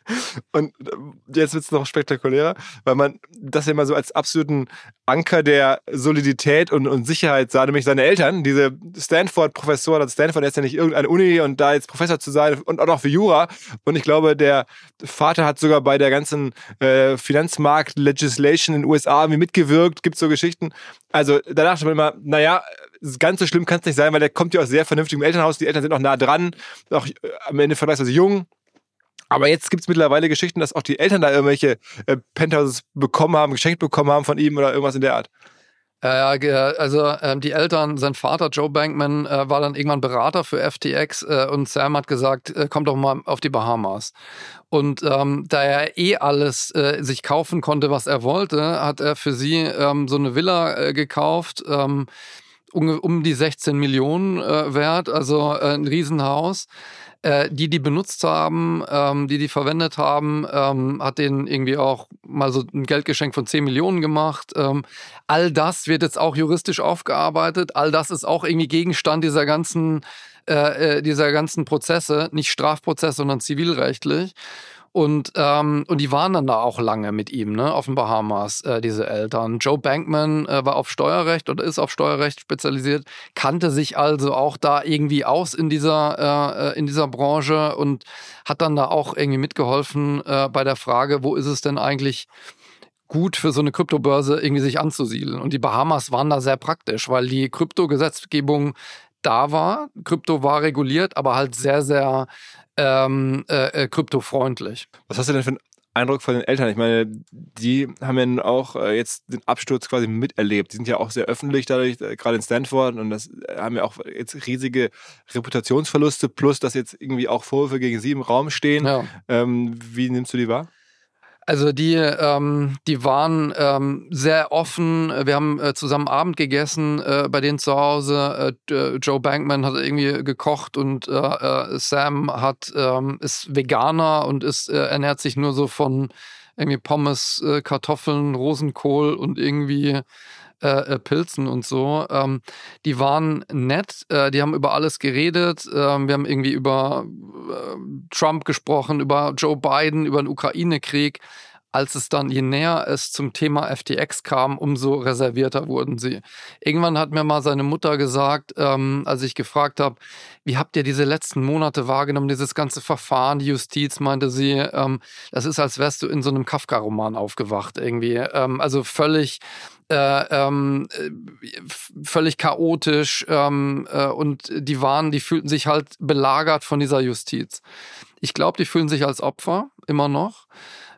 Und äh, jetzt wird es noch spektakulärer, weil man das ja immer so als absoluten Anker der Solidität und, und Sicherheit sah, nämlich seine Eltern, diese Stanford-Professoren, also Stanford ist ja nicht irgendeine Uni und da jetzt Professor zu sein und auch noch für Jura. Und ich glaube, der Vater hat sogar bei der ganzen äh, Finanzmarkt-Legislation in den USA irgendwie mitgewirkt, gibt so Geschichten. Also da dachte man immer, naja, ganz so schlimm kann es nicht sein, weil der kommt ja aus sehr vernünftigem Elternhaus, die Eltern sind auch nah dran, auch äh, am Ende vergleichsweise jung aber jetzt gibt es mittlerweile Geschichten, dass auch die Eltern da irgendwelche äh, Penthouses bekommen haben, geschenkt bekommen haben von ihm oder irgendwas in der Art. Ja, also ähm, die Eltern, sein Vater Joe Bankman äh, war dann irgendwann Berater für FTX äh, und Sam hat gesagt, äh, komm doch mal auf die Bahamas. Und ähm, da er eh alles äh, sich kaufen konnte, was er wollte, hat er für sie ähm, so eine Villa äh, gekauft, ähm, um, um die 16 Millionen äh, wert, also äh, ein Riesenhaus äh, die die benutzt haben, ähm, die die verwendet haben, ähm, hat denen irgendwie auch mal so ein Geldgeschenk von 10 Millionen gemacht. Ähm, all das wird jetzt auch juristisch aufgearbeitet. All das ist auch irgendwie Gegenstand dieser ganzen, äh, äh dieser ganzen Prozesse, nicht Strafprozess, sondern zivilrechtlich. Und, ähm, und die waren dann da auch lange mit ihm, ne, auf den Bahamas, äh, diese Eltern. Joe Bankman äh, war auf Steuerrecht oder ist auf Steuerrecht spezialisiert, kannte sich also auch da irgendwie aus in dieser, äh, äh, in dieser Branche und hat dann da auch irgendwie mitgeholfen äh, bei der Frage, wo ist es denn eigentlich gut für so eine Kryptobörse irgendwie sich anzusiedeln. Und die Bahamas waren da sehr praktisch, weil die Kryptogesetzgebung da war. Krypto war reguliert, aber halt sehr, sehr ähm, äh, äh, kryptofreundlich. Was hast du denn für einen Eindruck von den Eltern? Ich meine, die haben ja auch äh, jetzt den Absturz quasi miterlebt. Die sind ja auch sehr öffentlich dadurch, äh, gerade in Stanford, und das haben ja auch jetzt riesige Reputationsverluste, plus dass jetzt irgendwie auch Vorwürfe gegen sie im Raum stehen. Ja. Ähm, wie nimmst du die wahr? Also die, ähm, die waren ähm, sehr offen. Wir haben äh, zusammen Abend gegessen äh, bei denen zu Hause. Äh, Joe Bankman hat irgendwie gekocht und äh, äh, Sam hat ähm, ist Veganer und ist äh, ernährt sich nur so von irgendwie Pommes, Kartoffeln, Rosenkohl und irgendwie äh, äh, Pilzen und so. Ähm, die waren nett, äh, die haben über alles geredet. Ähm, wir haben irgendwie über äh, Trump gesprochen, über Joe Biden, über den Ukraine-Krieg. Als es dann, je näher es zum Thema FTX kam, umso reservierter wurden sie. Irgendwann hat mir mal seine Mutter gesagt, ähm, als ich gefragt habe, wie habt ihr diese letzten Monate wahrgenommen, dieses ganze Verfahren, die Justiz, meinte sie, ähm, das ist, als wärst du in so einem Kafka-Roman aufgewacht irgendwie. Ähm, also völlig äh, ähm, äh, völlig chaotisch ähm, äh, und die waren, die fühlten sich halt belagert von dieser Justiz. Ich glaube, die fühlen sich als Opfer immer noch.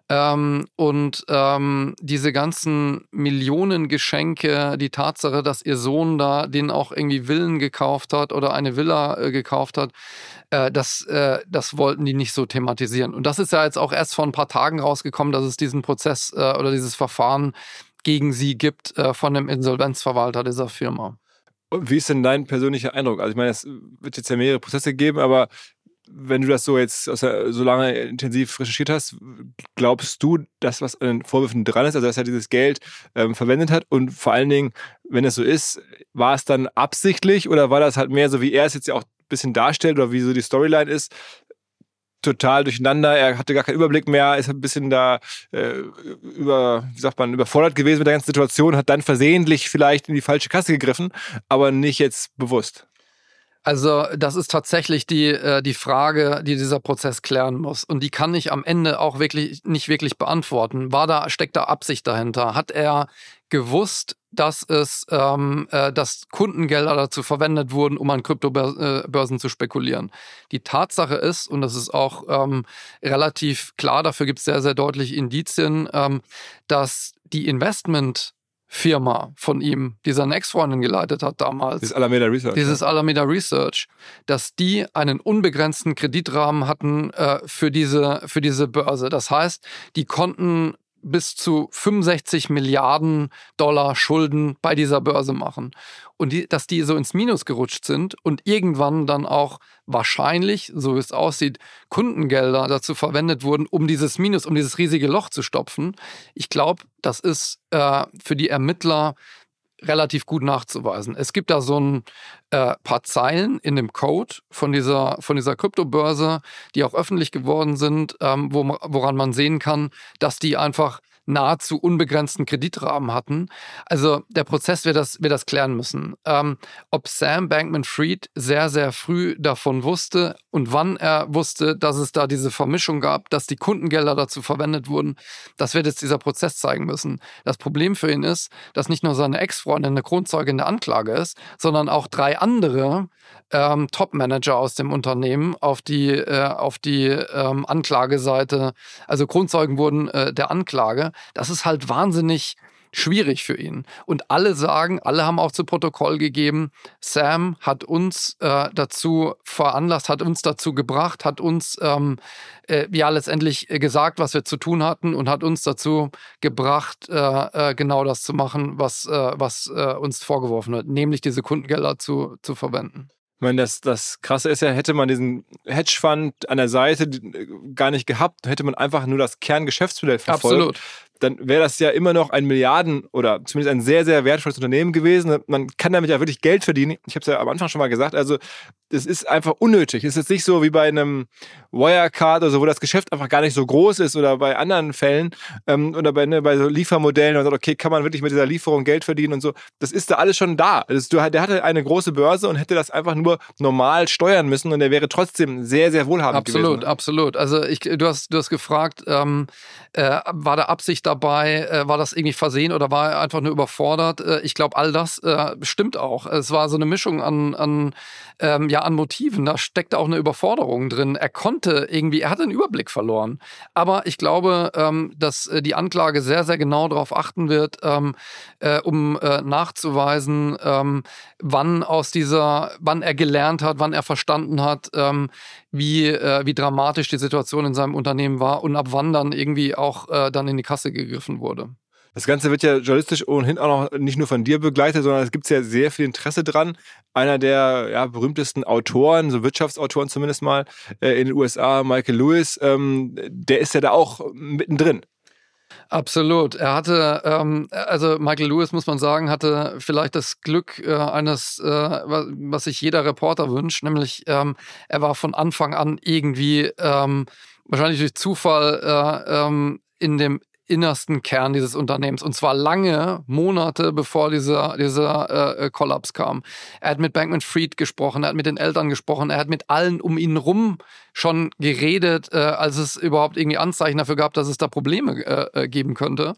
Ähm, und ähm, diese ganzen Millionen Geschenke, die Tatsache, dass ihr Sohn da den auch irgendwie Villen gekauft hat oder eine Villa äh, gekauft hat, äh, das, äh, das wollten die nicht so thematisieren. Und das ist ja jetzt auch erst vor ein paar Tagen rausgekommen, dass es diesen Prozess äh, oder dieses Verfahren gegen sie gibt äh, von dem Insolvenzverwalter dieser Firma. Und wie ist denn dein persönlicher Eindruck? Also ich meine, es wird jetzt ja mehrere Prozesse geben, aber wenn du das so jetzt so lange intensiv recherchiert hast, glaubst du, dass was an den Vorwürfen dran ist, also dass er dieses Geld ähm, verwendet hat und vor allen Dingen, wenn es so ist, war es dann absichtlich oder war das halt mehr so, wie er es jetzt ja auch ein bisschen darstellt oder wie so die Storyline ist, total durcheinander, er hatte gar keinen Überblick mehr, ist ein bisschen da äh, über, wie sagt man, überfordert gewesen mit der ganzen Situation, hat dann versehentlich vielleicht in die falsche Kasse gegriffen, aber nicht jetzt bewusst. Also das ist tatsächlich die, äh, die Frage, die dieser Prozess klären muss. Und die kann ich am Ende auch wirklich nicht wirklich beantworten. War da, steckt da Absicht dahinter? Hat er gewusst, dass es, ähm, äh, dass Kundengelder dazu verwendet wurden, um an Kryptobörsen zu spekulieren. Die Tatsache ist, und das ist auch ähm, relativ klar, dafür gibt es sehr, sehr deutliche Indizien, ähm, dass die Investment Firma von ihm, die seine Ex-Freundin geleitet hat damals. Dieses Alameda Research. Dieses. Alameda Research, dass die einen unbegrenzten Kreditrahmen hatten äh, für, diese, für diese Börse. Das heißt, die konnten bis zu 65 Milliarden Dollar Schulden bei dieser Börse machen. Und die, dass die so ins Minus gerutscht sind und irgendwann dann auch wahrscheinlich, so wie es aussieht, Kundengelder dazu verwendet wurden, um dieses Minus, um dieses riesige Loch zu stopfen. Ich glaube, das ist äh, für die Ermittler relativ gut nachzuweisen. Es gibt da so ein äh, paar Zeilen in dem Code von dieser, von dieser Kryptobörse, die auch öffentlich geworden sind, ähm, wo, woran man sehen kann, dass die einfach nahezu unbegrenzten Kreditrahmen hatten. Also der Prozess wird das, wird das klären müssen. Ähm, ob Sam Bankman-Fried sehr, sehr früh davon wusste und wann er wusste, dass es da diese Vermischung gab, dass die Kundengelder dazu verwendet wurden, das wird jetzt dieser Prozess zeigen müssen. Das Problem für ihn ist, dass nicht nur seine Ex-Freundin eine Kronzeugin der Anklage ist, sondern auch drei andere ähm, Top-Manager aus dem Unternehmen auf die, äh, auf die ähm, Anklageseite, also Kronzeugen wurden äh, der Anklage. Das ist halt wahnsinnig schwierig für ihn. Und alle sagen, alle haben auch zu Protokoll gegeben, Sam hat uns äh, dazu veranlasst, hat uns dazu gebracht, hat uns ähm, äh, ja letztendlich gesagt, was wir zu tun hatten und hat uns dazu gebracht, äh, äh genau das zu machen, was, äh, was äh, uns vorgeworfen wird, nämlich diese Kundengelder zu, zu verwenden. Ich meine, das, das Krasse ist ja, hätte man diesen Hedgefonds an der Seite gar nicht gehabt, hätte man einfach nur das Kerngeschäftsmodell verfolgt. Absolut dann wäre das ja immer noch ein Milliarden oder zumindest ein sehr, sehr wertvolles Unternehmen gewesen. Man kann damit ja wirklich Geld verdienen. Ich habe es ja am Anfang schon mal gesagt. Also es ist einfach unnötig. Es ist jetzt nicht so wie bei einem Wirecard oder so, wo das Geschäft einfach gar nicht so groß ist oder bei anderen Fällen ähm, oder bei, ne, bei so Liefermodellen, man sagt, okay, kann man wirklich mit dieser Lieferung Geld verdienen und so. Das ist da alles schon da. Du, der hatte eine große Börse und hätte das einfach nur normal steuern müssen und er wäre trotzdem sehr, sehr wohlhabend absolut, gewesen. Absolut, absolut. Also ich, du, hast, du hast gefragt, ähm, äh, war da Absicht dabei? Äh, war das irgendwie versehen oder war er einfach nur überfordert? Äh, ich glaube, all das äh, stimmt auch. Es war so eine Mischung an, an ähm, ja an Motiven. Da steckt auch eine Überforderung drin. Er konnte irgendwie, er hatte den Überblick verloren. Aber ich glaube, ähm, dass äh, die Anklage sehr, sehr genau darauf achten wird, ähm, äh, um äh, nachzuweisen, ähm, wann aus dieser, wann er gelernt hat, wann er verstanden hat, ähm, wie, äh, wie dramatisch die Situation in seinem Unternehmen war und ab wann dann irgendwie auch äh, dann in die Kasse gegriffen wurde. Das Ganze wird ja journalistisch ohnehin auch noch nicht nur von dir begleitet, sondern es gibt ja sehr viel Interesse dran. Einer der ja, berühmtesten Autoren, so Wirtschaftsautoren zumindest mal, äh, in den USA, Michael Lewis, ähm, der ist ja da auch mittendrin. Absolut. Er hatte, ähm, also Michael Lewis, muss man sagen, hatte vielleicht das Glück äh, eines, äh, was sich jeder Reporter wünscht, nämlich ähm, er war von Anfang an irgendwie, ähm, wahrscheinlich durch Zufall, äh, ähm, in dem innersten Kern dieses Unternehmens und zwar lange Monate bevor dieser, dieser äh, Kollaps kam. Er hat mit Bankman Fried gesprochen, er hat mit den Eltern gesprochen, er hat mit allen um ihn rum schon geredet, äh, als es überhaupt irgendwie Anzeichen dafür gab, dass es da Probleme äh, äh geben könnte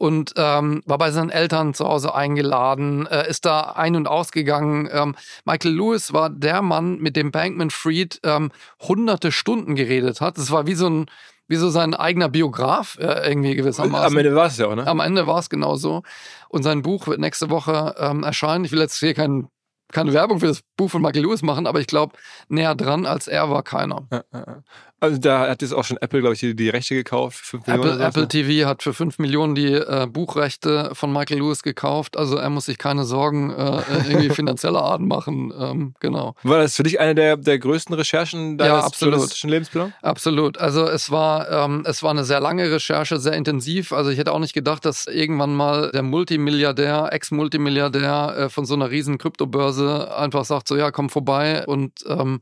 und ähm, war bei seinen Eltern zu Hause eingeladen, äh, ist da ein- und ausgegangen. Ähm, Michael Lewis war der Mann, mit dem Bankman Fried ähm, hunderte Stunden geredet hat. Es war wie so ein wie so sein eigener Biograf äh, irgendwie gewissermaßen. Am Ende war es ja auch, ne? Am Ende war es genau so. Und sein Buch wird nächste Woche ähm, erscheinen. Ich will jetzt hier kein, keine Werbung für das Buch von Michael Lewis machen, aber ich glaube, näher dran als er war keiner. Ja, ja, ja. Also da hat jetzt auch schon Apple, glaube ich, die, die, Rechte gekauft. Für 5 Apple, Millionen Apple TV hat für 5 Millionen die äh, Buchrechte von Michael Lewis gekauft. Also er muss sich keine Sorgen äh, irgendwie [LAUGHS] finanzieller Art machen. Ähm, genau. War das für dich eine der, der größten Recherchen deines ja, absolut. Lebensplanung? Absolut. Also es war, ähm, es war eine sehr lange Recherche, sehr intensiv. Also ich hätte auch nicht gedacht, dass irgendwann mal der Multimilliardär, Ex-Multimilliardär äh, von so einer riesen Kryptobörse einfach sagt, so ja, komm vorbei und ähm,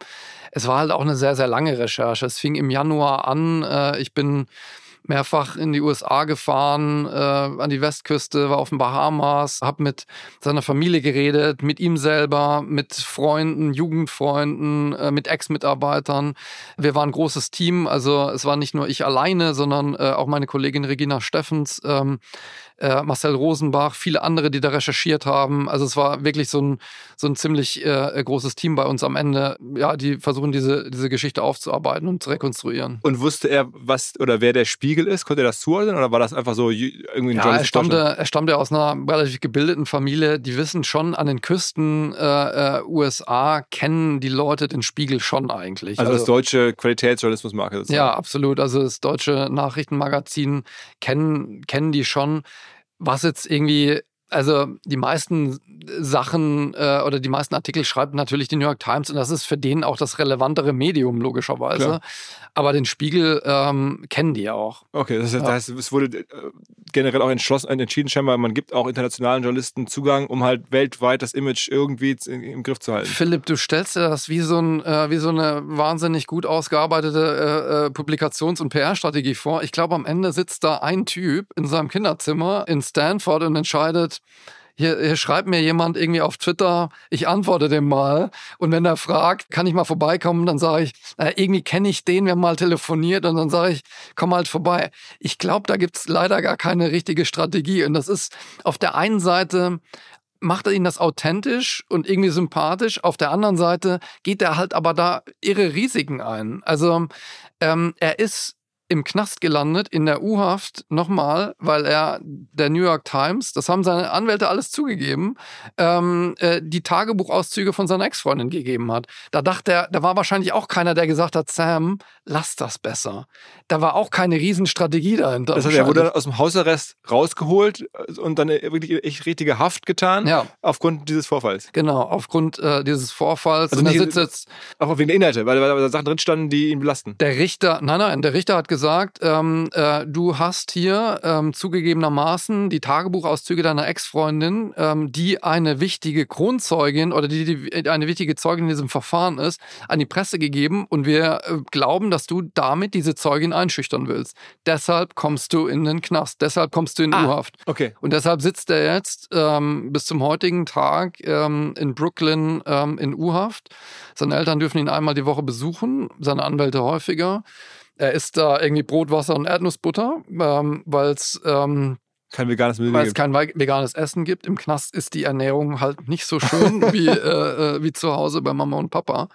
es war halt auch eine sehr, sehr lange Recherche. Es fing im Januar an. Äh, ich bin mehrfach in die USA gefahren, äh, an die Westküste, war auf den Bahamas, habe mit seiner Familie geredet, mit ihm selber, mit Freunden, Jugendfreunden, äh, mit Ex-Mitarbeitern. Wir waren ein großes Team, also es war nicht nur ich alleine, sondern äh, auch meine Kollegin Regina Steffens. Ähm, äh, Marcel Rosenbach, viele andere, die da recherchiert haben. Also es war wirklich so ein, so ein ziemlich äh, großes Team bei uns am Ende, ja, die versuchen diese, diese Geschichte aufzuarbeiten und zu rekonstruieren. Und wusste er, was oder wer der Spiegel ist? Konnte er das zuordnen oder war das einfach so irgendwie ein ja, er stammte, er stammte aus einer relativ gebildeten Familie. Die wissen schon, an den Küsten äh, äh USA kennen die Leute den Spiegel schon eigentlich. Also, also das deutsche Qualitätsjournalismusmarke. Ja, absolut. Also das deutsche Nachrichtenmagazin kennen, kennen die schon was jetzt irgendwie also die meisten Sachen äh, oder die meisten Artikel schreibt natürlich die New York Times und das ist für den auch das relevantere Medium logischerweise. Klar. Aber den Spiegel ähm, kennen die ja auch. Okay, das heißt, ja. das heißt, es wurde äh, generell auch entschlossen, entschieden scheinbar, man gibt auch internationalen Journalisten Zugang, um halt weltweit das Image irgendwie im Griff zu halten. Philipp, du stellst dir das wie so, ein, äh, wie so eine wahnsinnig gut ausgearbeitete äh, äh Publikations- und PR-Strategie vor. Ich glaube, am Ende sitzt da ein Typ in seinem Kinderzimmer in Stanford und entscheidet, hier, hier schreibt mir jemand irgendwie auf Twitter, ich antworte dem mal. Und wenn er fragt, kann ich mal vorbeikommen, dann sage ich, äh, irgendwie kenne ich den, wir mal telefoniert und dann sage ich, komm halt vorbei. Ich glaube, da gibt's leider gar keine richtige Strategie. Und das ist auf der einen Seite macht er ihn das authentisch und irgendwie sympathisch. Auf der anderen Seite geht er halt aber da irre Risiken ein. Also ähm, er ist im Knast gelandet, in der U-Haft, nochmal, weil er der New York Times, das haben seine Anwälte alles zugegeben, ähm, äh, die Tagebuchauszüge von seiner Ex-Freundin gegeben hat. Da dachte er, da war wahrscheinlich auch keiner, der gesagt hat, Sam, lass das besser. Da war auch keine Riesenstrategie dahinter. Das heißt, er wurde aus dem Hausarrest rausgeholt und dann wirklich echt richtige Haft getan, ja. aufgrund dieses Vorfalls. Genau, aufgrund äh, dieses Vorfalls. Also nicht, jetzt, auch wegen der Inhalte, weil, weil da Sachen drin standen, die ihn belasten. Der Richter, nein, nein, der Richter hat gesagt, gesagt, ähm, äh, du hast hier ähm, zugegebenermaßen die Tagebuchauszüge deiner Ex-Freundin, ähm, die eine wichtige Kronzeugin oder die, die, eine wichtige Zeugin in diesem Verfahren ist, an die Presse gegeben und wir äh, glauben, dass du damit diese Zeugin einschüchtern willst. Deshalb kommst du in den Knast, deshalb kommst du in ah, U-Haft. Okay. Und deshalb sitzt er jetzt ähm, bis zum heutigen Tag ähm, in Brooklyn ähm, in U-Haft. Seine Eltern dürfen ihn einmal die Woche besuchen, seine Anwälte häufiger. Er isst da irgendwie Brot, Wasser und Erdnussbutter, ähm, weil es ähm, kein veganes Weil es kein veganes Essen gibt. Im Knast ist die Ernährung halt nicht so schön [LAUGHS] wie, äh, äh, wie zu Hause bei Mama und Papa.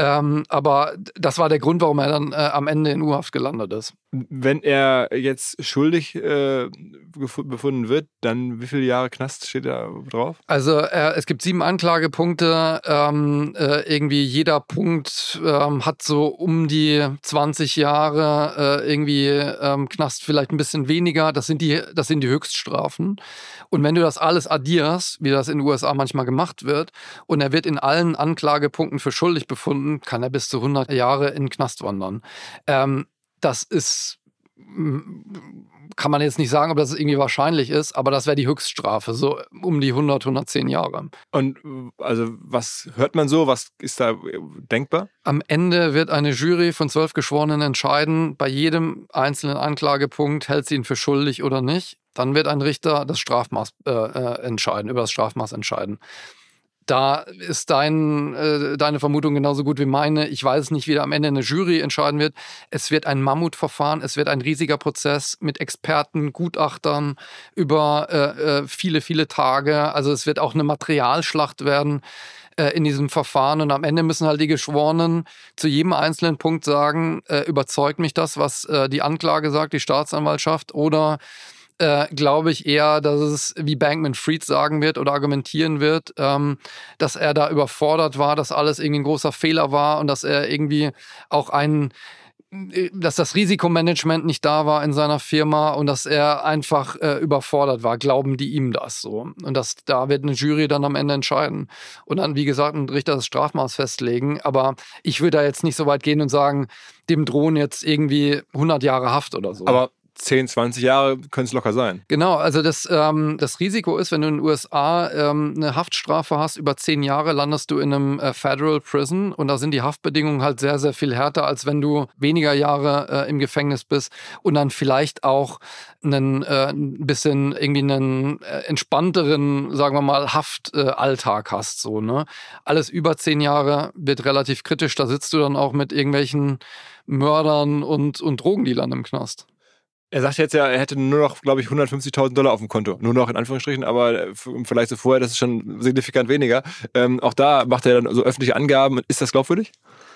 Ähm, aber das war der Grund, warum er dann äh, am Ende in U-Haft gelandet ist. Wenn er jetzt schuldig äh, befunden wird, dann wie viele Jahre Knast steht da drauf? Also äh, es gibt sieben Anklagepunkte. Ähm, äh, irgendwie jeder Punkt ähm, hat so um die 20 Jahre äh, irgendwie ähm, Knast vielleicht ein bisschen weniger. Das sind die, das sind die Höchststrafen. Und wenn du das alles addierst, wie das in den USA manchmal gemacht wird, und er wird in allen Anklagepunkten für schuldig befunden, kann er bis zu 100 Jahre in den Knast wandern. Ähm, das ist kann man jetzt nicht sagen, ob das irgendwie wahrscheinlich ist, aber das wäre die Höchststrafe, so um die 100, 110 Jahre. Und also was hört man so? Was ist da denkbar? Am Ende wird eine Jury von zwölf Geschworenen entscheiden, bei jedem einzelnen Anklagepunkt hält sie ihn für schuldig oder nicht. Dann wird ein Richter das Strafmaß äh, äh entscheiden, über das Strafmaß entscheiden. Da ist dein, äh, deine Vermutung genauso gut wie meine. Ich weiß nicht, wie da am Ende eine Jury entscheiden wird. Es wird ein Mammutverfahren, es wird ein riesiger Prozess mit Experten, Gutachtern über äh, äh viele, viele Tage. Also es wird auch eine Materialschlacht werden. äh, in diesem Verfahren. Und am Ende müssen halt die Geschworenen zu jedem einzelnen Punkt sagen, äh, überzeugt mich das, was äh, die Anklage sagt, die Staatsanwaltschaft, oder äh, glaube ich eher, dass es, wie Bankman Fried sagen wird oder argumentieren wird, ähm, dass er da überfordert war, dass alles irgendwie ein großer Fehler war und dass er irgendwie auch einen dass das Risikomanagement nicht da war in seiner Firma und dass er einfach äh, überfordert war. Glauben die ihm das so? Und das, da wird eine Jury dann am Ende entscheiden. Und dann, wie gesagt, ein Richter das Strafmaß festlegen. Aber ich würde da jetzt nicht so weit gehen und sagen, dem drohen jetzt irgendwie 100 Jahre Haft oder so. Aber 10, 20 Jahre können es locker sein. Genau, also das, ähm, das Risiko ist, wenn du in den USA ähm, eine Haftstrafe hast, über 10 Jahre landest du in einem äh, Federal Prison und da sind die Haftbedingungen halt sehr, sehr viel härter, als wenn du weniger Jahre äh, im Gefängnis bist und dann vielleicht auch einen äh, ein bisschen irgendwie einen äh, entspannteren, sagen wir mal, Haftalltag hast. So, ne? Alles über 10 Jahre wird relativ kritisch, da sitzt du dann auch mit irgendwelchen Mördern und, und Drogendealern im Knast. Er sagt jetzt ja, er hätte nur noch, glaube ich, 150.000 Dollar auf dem Konto. Nur noch in Anführungsstrichen, aber im Vergleich zu vorher, das ist schon signifikant weniger. Ähm, auch da macht er dann so öffentliche Angaben. Ist das glaubwürdig?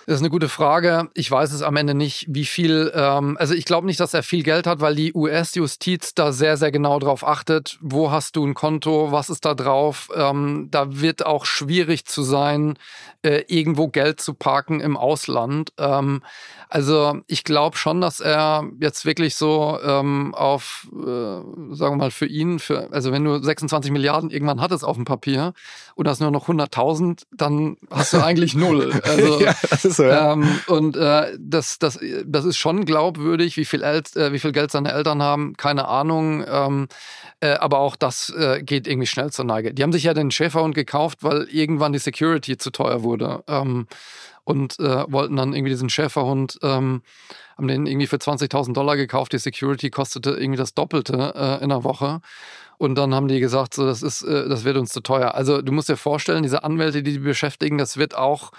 Das ist eine gute Frage. Ich weiß es am Ende nicht, wie viel. Ähm, also ich glaube nicht, dass er viel Geld hat, weil die US-Justiz da sehr, sehr genau drauf achtet. Wo hast du ein Konto? Was ist da drauf? Ähm, da wird auch schwierig zu sein, äh, irgendwo Geld zu parken im Ausland. Ähm, also ich glaube schon, dass er jetzt wirklich so ähm, auf, äh, sagen wir mal, für ihn, für, also wenn du 26 Milliarden irgendwann hattest auf dem Papier und hast nur noch 100.000, dann hast du eigentlich [LAUGHS] null. Also, ja, das ist so, ja. ähm, und äh, das, das, das ist schon glaubwürdig, wie viel, El äh, wie viel Geld seine Eltern haben, keine Ahnung. Ähm, äh, aber auch das äh, geht irgendwie schnell zur Neige. Die haben sich ja den Schäferhund gekauft, weil irgendwann die Security zu teuer wurde. Und äh, wollten dann irgendwie diesen Schäferhund, ähm, haben den irgendwie für 20.000 Dollar gekauft. Die Security kostete irgendwie das Doppelte äh, in einer Woche. Und dann haben die gesagt, so, das ist, äh, das wird uns zu teuer. Also du musst dir vorstellen, diese Anwälte, die die beschäftigen, das wird auch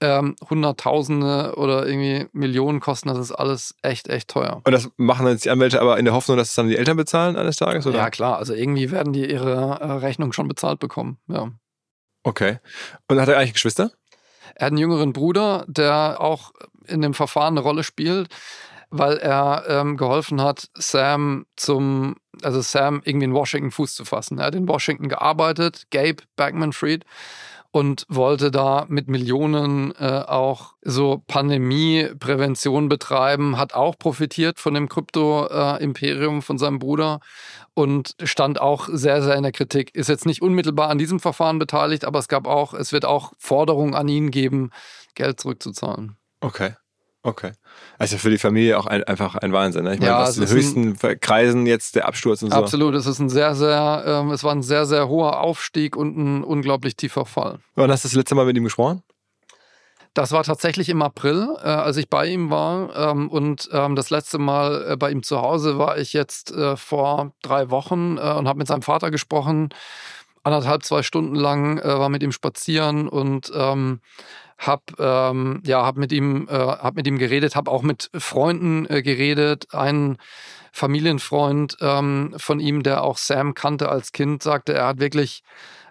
ähm, Hunderttausende oder irgendwie Millionen kosten. Das ist alles echt, echt teuer. Und das machen dann jetzt die Anwälte aber in der Hoffnung, dass es dann die Eltern bezahlen eines Tages, oder? Ja, klar. Also irgendwie werden die ihre äh, Rechnung schon bezahlt bekommen, ja. Okay. Und hat er eigentlich Geschwister? Er hat einen jüngeren Bruder, der auch in dem Verfahren eine Rolle spielt, weil er ähm, geholfen hat, Sam zum, also Sam irgendwie in Washington Fuß zu fassen. Er hat in Washington gearbeitet, Gabe Backman Fried und wollte da mit Millionen äh, auch so Pandemieprävention betreiben, hat auch profitiert von dem Krypto-Imperium äh, von seinem Bruder und stand auch sehr, sehr in der Kritik. Ist jetzt nicht unmittelbar an diesem Verfahren beteiligt, aber es gab auch, es wird auch Forderungen an ihn geben, Geld zurückzuzahlen. Okay. Okay. Also für die Familie auch ein, einfach ein Wahnsinn. Ne? Ich meine, ja, in den höchsten ein, Kreisen jetzt der Absturz und so. Absolut, es ist ein sehr, sehr, ähm, es war ein sehr, sehr hoher Aufstieg und ein unglaublich tiefer Fall. Wann hast du das letzte Mal mit ihm gesprochen? Das war tatsächlich im April, äh, als ich bei ihm war. Ähm, und ähm, das letzte Mal äh, bei ihm zu Hause war ich jetzt äh, vor drei Wochen äh, und habe mit seinem Vater gesprochen. Anderthalb, zwei Stunden lang äh, war mit ihm spazieren und ähm, habe ähm, ja hab mit ihm äh, hab mit ihm geredet, habe auch mit Freunden geredet. Ein Familienfreund ähm, von ihm, der auch Sam kannte als Kind, sagte, er hat wirklich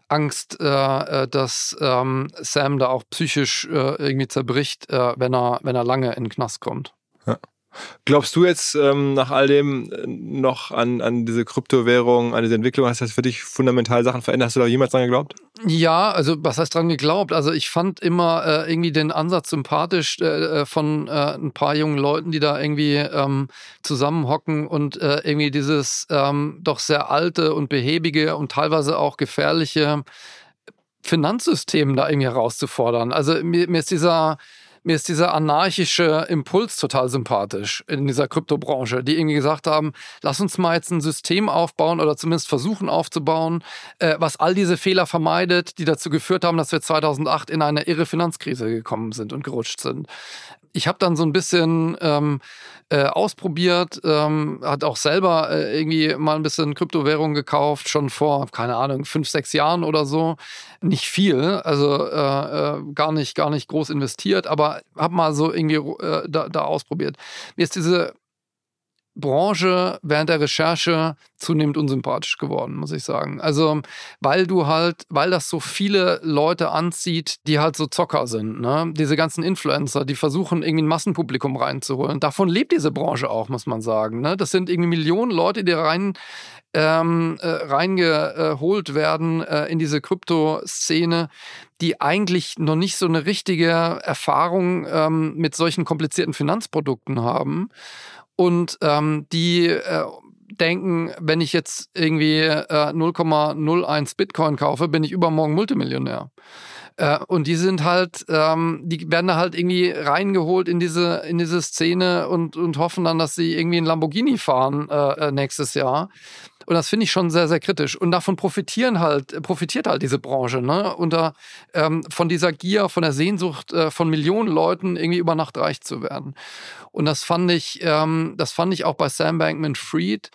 Angst, äh, äh, dass ähm, Sam da auch psychisch äh, irgendwie zerbricht, äh, wenn, er, wenn er lange in den Knast kommt. Ja. Glaubst du jetzt ähm, nach all dem äh, noch an, an diese Kryptowährung, an diese Entwicklung? Hast das für dich fundamental Sachen verändert? Hast du da jemals dran geglaubt? Ja, also was heißt dran geglaubt? Also ich fand immer äh, irgendwie den Ansatz sympathisch äh, äh von äh, ein paar jungen Leuten, die da irgendwie ähm, zusammenhocken und äh, irgendwie dieses ähm, doch sehr alte und behäbige und teilweise auch gefährliche Finanzsystem da irgendwie herauszufordern. Also mir, mir ist dieser mir ist dieser anarchische Impuls total sympathisch in dieser Kryptobranche, die irgendwie gesagt haben, lass uns mal jetzt ein System aufbauen oder zumindest versuchen aufzubauen, äh, was all diese Fehler vermeidet, die dazu geführt haben, dass wir 2008 in eine irre Finanzkrise gekommen sind und gerutscht sind. Ich habe dann so ein bisschen ähm, äh, ausprobiert, ähm, hat auch selber äh, irgendwie mal ein bisschen Kryptowährung gekauft, schon vor, keine Ahnung, fünf, sechs Jahren oder so. Nicht viel, also äh, äh gar nicht, gar nicht groß investiert, aber habe mal so irgendwie äh, da, da ausprobiert. Mir ist diese Branche während der Recherche zunehmend unsympathisch geworden, muss ich sagen. Also, weil du halt, weil das so viele Leute anzieht, die halt so Zocker sind, ne? Diese ganzen Influencer, die versuchen, irgendwie ein Massenpublikum reinzuholen. Davon lebt diese Branche auch, muss man sagen. Ne? Das sind irgendwie Millionen Leute, die rein ähm, äh, reingeholt werden äh, in diese Krypto-Szene, die eigentlich noch nicht so eine richtige Erfahrung ähm, mit solchen komplizierten Finanzprodukten haben und ähm, die äh, denken, wenn ich jetzt irgendwie äh, 0,01 Bitcoin kaufe, bin ich übermorgen Multimillionär. Äh, und die sind halt, ähm, die werden da halt irgendwie reingeholt in diese, in diese Szene und, und hoffen dann, dass sie irgendwie ein Lamborghini fahren äh, äh nächstes Jahr. Und das finde ich schon sehr, sehr kritisch. Und davon profitieren halt, profitiert halt diese Branche, ne? Unter, ähm, von dieser Gier, von der Sehnsucht äh, von Millionen Leuten irgendwie über Nacht reich zu werden. Und das fand ich, ähm, das fand ich auch bei Sam Bankman Fried.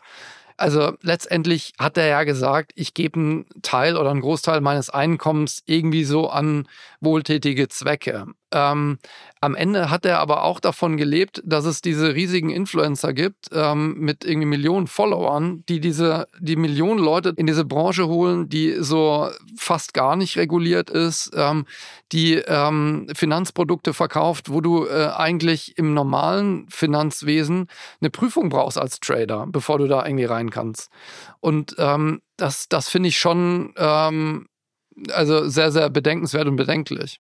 Also letztendlich hat er ja gesagt, ich gebe einen Teil oder einen Großteil meines Einkommens irgendwie so an wohltätige Zwecke. Ähm, am Ende hat er aber auch davon gelebt, dass es diese riesigen Influencer gibt ähm, mit irgendwie Millionen Followern, die diese die Millionen Leute in diese Branche holen, die so fast gar nicht reguliert ist, ähm, die ähm, Finanzprodukte verkauft, wo du äh, eigentlich im normalen Finanzwesen eine Prüfung brauchst als Trader, bevor du da irgendwie rein kannst. Und ähm, das, das finde ich schon ähm, also sehr, sehr bedenkenswert und bedenklich.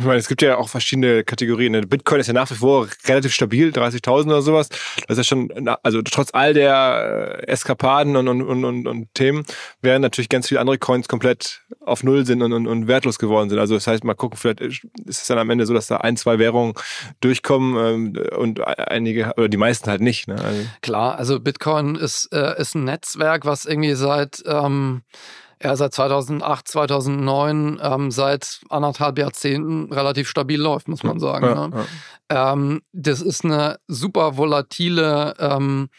Ich meine, es gibt ja auch verschiedene Kategorien. Bitcoin ist ja nach wie vor relativ stabil, 30.000 oder sowas. Das ist ja schon, also trotz all der äh, Eskapaden und, und, und, und, Themen, während natürlich ganz viele andere Coins komplett auf Null sind und, und, und wertlos geworden sind. Also das heißt, mal gucken, vielleicht ist es dann am Ende so, dass da ein, zwei Währungen durchkommen ähm, und einige, oder die meisten halt nicht. Ne? Also Klar, also Bitcoin ist, äh, ist ein Netzwerk, was irgendwie seit... Ähm ja, seit 2008, 2009, ähm, seit anderthalb Jahrzehnten relativ stabil läuft, muss man sagen. Ja, ne? ja. Ähm, das ist eine super volatile ähm,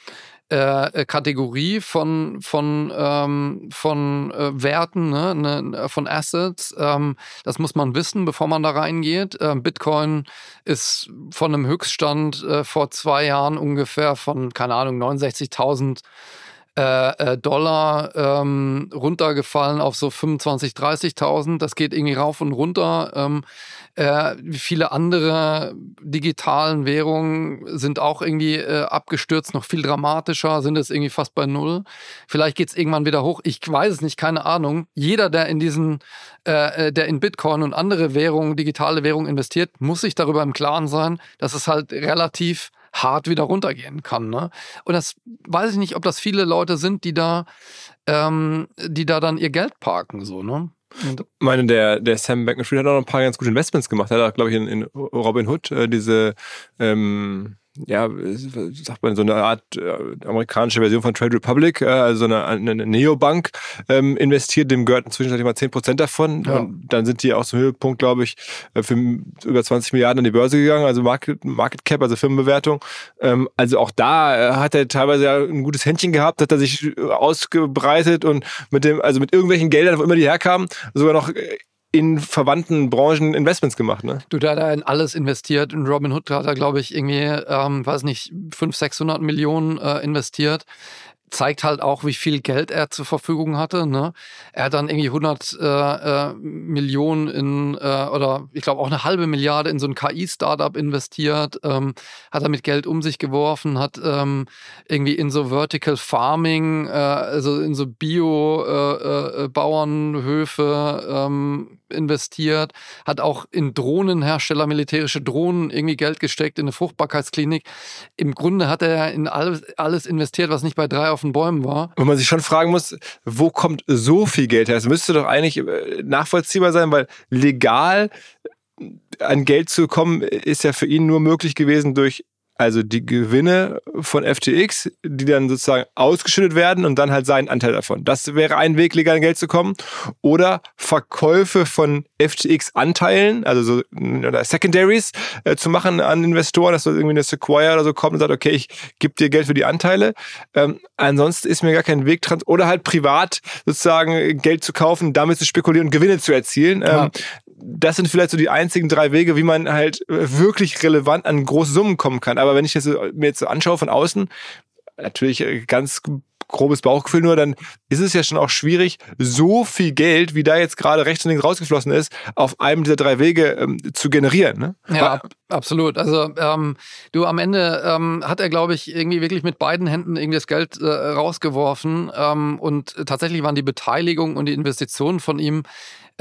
äh, Kategorie von, von, ähm, von äh, Werten, ne? ne von Assets. Ähm, das muss man wissen, bevor man da reingeht. Ähm, Bitcoin ist von einem Höchststand äh, vor zwei Jahren ungefähr von, keine Ahnung, 69.000 äh, äh, Dollar ähm, runtergefallen auf so 25.000, 30.000. Das geht irgendwie rauf und runter. Ähm, äh, viele andere digitalen Währungen sind auch irgendwie äh, abgestürzt, noch viel dramatischer, sind es irgendwie fast bei Null. Vielleicht geht es irgendwann wieder hoch. Ich weiß es nicht, keine Ahnung. Jeder, der in diesen, äh, äh, der in Bitcoin und andere Währungen, digitale Währungen investiert, muss sich darüber im Klaren sein, dass es halt relativ hart wieder runtergehen kann. Ne? Und das weiß ich nicht, ob das viele Leute sind, die da, ähm, die da dann ihr Geld parken, so, ne? Ich meine, der, der Sam Bankman-Fried hat auch noch ein paar ganz gute Investments gemacht. Er hat, glaube ich, in, in Robin Hood äh, diese, ähm, ja, sagt man, so eine Art äh, amerikanische Version von Trade Republic, äh, also eine, eine Neobank ähm, investiert, dem gehörten zwischenzeitlich mal 10% davon. Ja. Und dann sind die auch zum Höhepunkt, glaube ich, äh, für über 20 Milliarden an die Börse gegangen, also Market, Market Cap, also Firmenbewertung. Ähm, also auch da äh, hat er teilweise ja ein gutes Händchen gehabt, hat er sich ausgebreitet und mit dem, also mit irgendwelchen Geldern, wo immer die herkamen, sogar noch äh, in verwandten Branchen Investments gemacht, ne? Du, da hat er in alles investiert. In Robin Hood hat er, glaube ich, irgendwie, ähm, weiß nicht, 500, 600 Millionen äh, investiert zeigt halt auch, wie viel Geld er zur Verfügung hatte. Ne? Er hat dann irgendwie 100 äh, äh, Millionen in, äh, oder ich glaube auch eine halbe Milliarde in so ein KI-Startup investiert, ähm, hat damit Geld um sich geworfen, hat ähm, irgendwie in so Vertical Farming, äh, also in so Bio-Bauernhöfe äh, äh, ähm, investiert, hat auch in Drohnenhersteller, militärische Drohnen irgendwie Geld gesteckt, in eine Fruchtbarkeitsklinik. Im Grunde hat er in alles, alles investiert, was nicht bei drei auf den Bäumen war. Wo man sich schon fragen muss, wo kommt so viel Geld her? Es müsste doch eigentlich äh, nachvollziehbar sein, weil legal an Geld zu kommen, ist ja für ihn nur möglich gewesen durch also die Gewinne von FTX, die dann sozusagen ausgeschüttet werden und dann halt seinen Anteil davon. Das wäre ein Weg, legal an Geld zu kommen. Oder Verkäufe von FTX-Anteilen, also so oder Secondaries äh, zu machen an Investoren, dass so irgendwie eine Sequoia oder so kommt und sagt, okay, ich gebe dir Geld für die Anteile. Ähm, ansonsten ist mir gar kein Weg dran. Oder halt privat sozusagen Geld zu kaufen, damit zu spekulieren und Gewinne zu erzielen. Ähm, das sind vielleicht so die einzigen drei Wege, wie man halt äh, wirklich relevant an große Summen kommen kann. Aber wenn ich das mir jetzt so anschaue von außen, natürlich äh, ganz grobes Bauchgefühl nur, dann ist es ja schon auch schwierig, so viel Geld, wie da jetzt gerade rechts und links rausgeflossen ist, auf einem dieser drei Wege ähm, zu generieren. Ne? Ja, ab, absolut. Also ähm, du am Ende ähm, hat er, glaube ich, irgendwie wirklich mit beiden Händen irgendwie das Geld äh, rausgeworfen ähm, und tatsächlich waren die Beteiligung und die Investitionen von ihm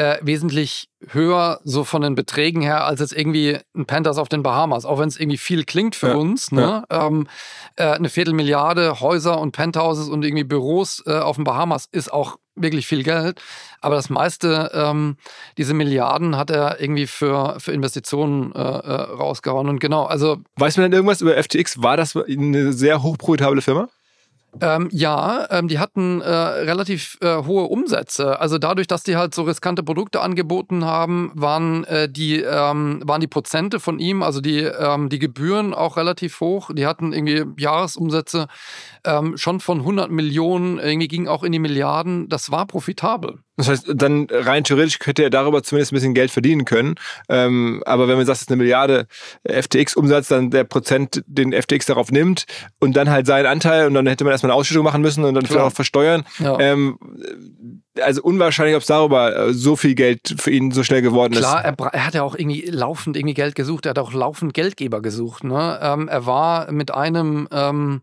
äh, wesentlich höher so von den Beträgen her als jetzt irgendwie ein Panthers auf den Bahamas, auch wenn es irgendwie viel klingt für ja, uns. Ne? Ja. Ähm, äh, eine Viertelmilliarde Häuser und Penthouses und irgendwie Büros äh, auf den Bahamas ist auch wirklich viel Geld. Aber das meiste, ähm, diese Milliarden hat er irgendwie für, für Investitionen äh, äh rausgehauen. Und genau, also. Weiß man denn irgendwas über FTX? War das eine sehr hochprofitable Firma? Ähm, ja, ähm, die hatten äh, relativ äh, hohe Umsätze. Also dadurch, dass die halt so riskante Produkte angeboten haben, waren äh, die ähm, waren die Prozente von ihm, also die ähm, die Gebühren auch relativ hoch. Die hatten irgendwie Jahresumsätze ähm, schon von 100 Millionen, irgendwie ging auch in die Milliarden. Das war profitabel. Das heißt, dann rein theoretisch könnte er darüber zumindest ein bisschen Geld verdienen können. Ähm, aber wenn man sagt, es ist eine Milliarde FTX-Umsatz, dann der Prozent, den FTX darauf nimmt und dann halt seinen Anteil und dann hätte man erstmal eine Ausschüttung machen müssen und dann vielleicht auch versteuern. Ja. Ähm, also unwahrscheinlich, ob es darüber äh, so viel Geld für ihn so schnell geworden ist. Klar, er, er, hat ja auch irgendwie laufend irgendwie Geld gesucht. Er hat auch laufend Geldgeber gesucht. Ne? Ähm, er war mit einem ähm,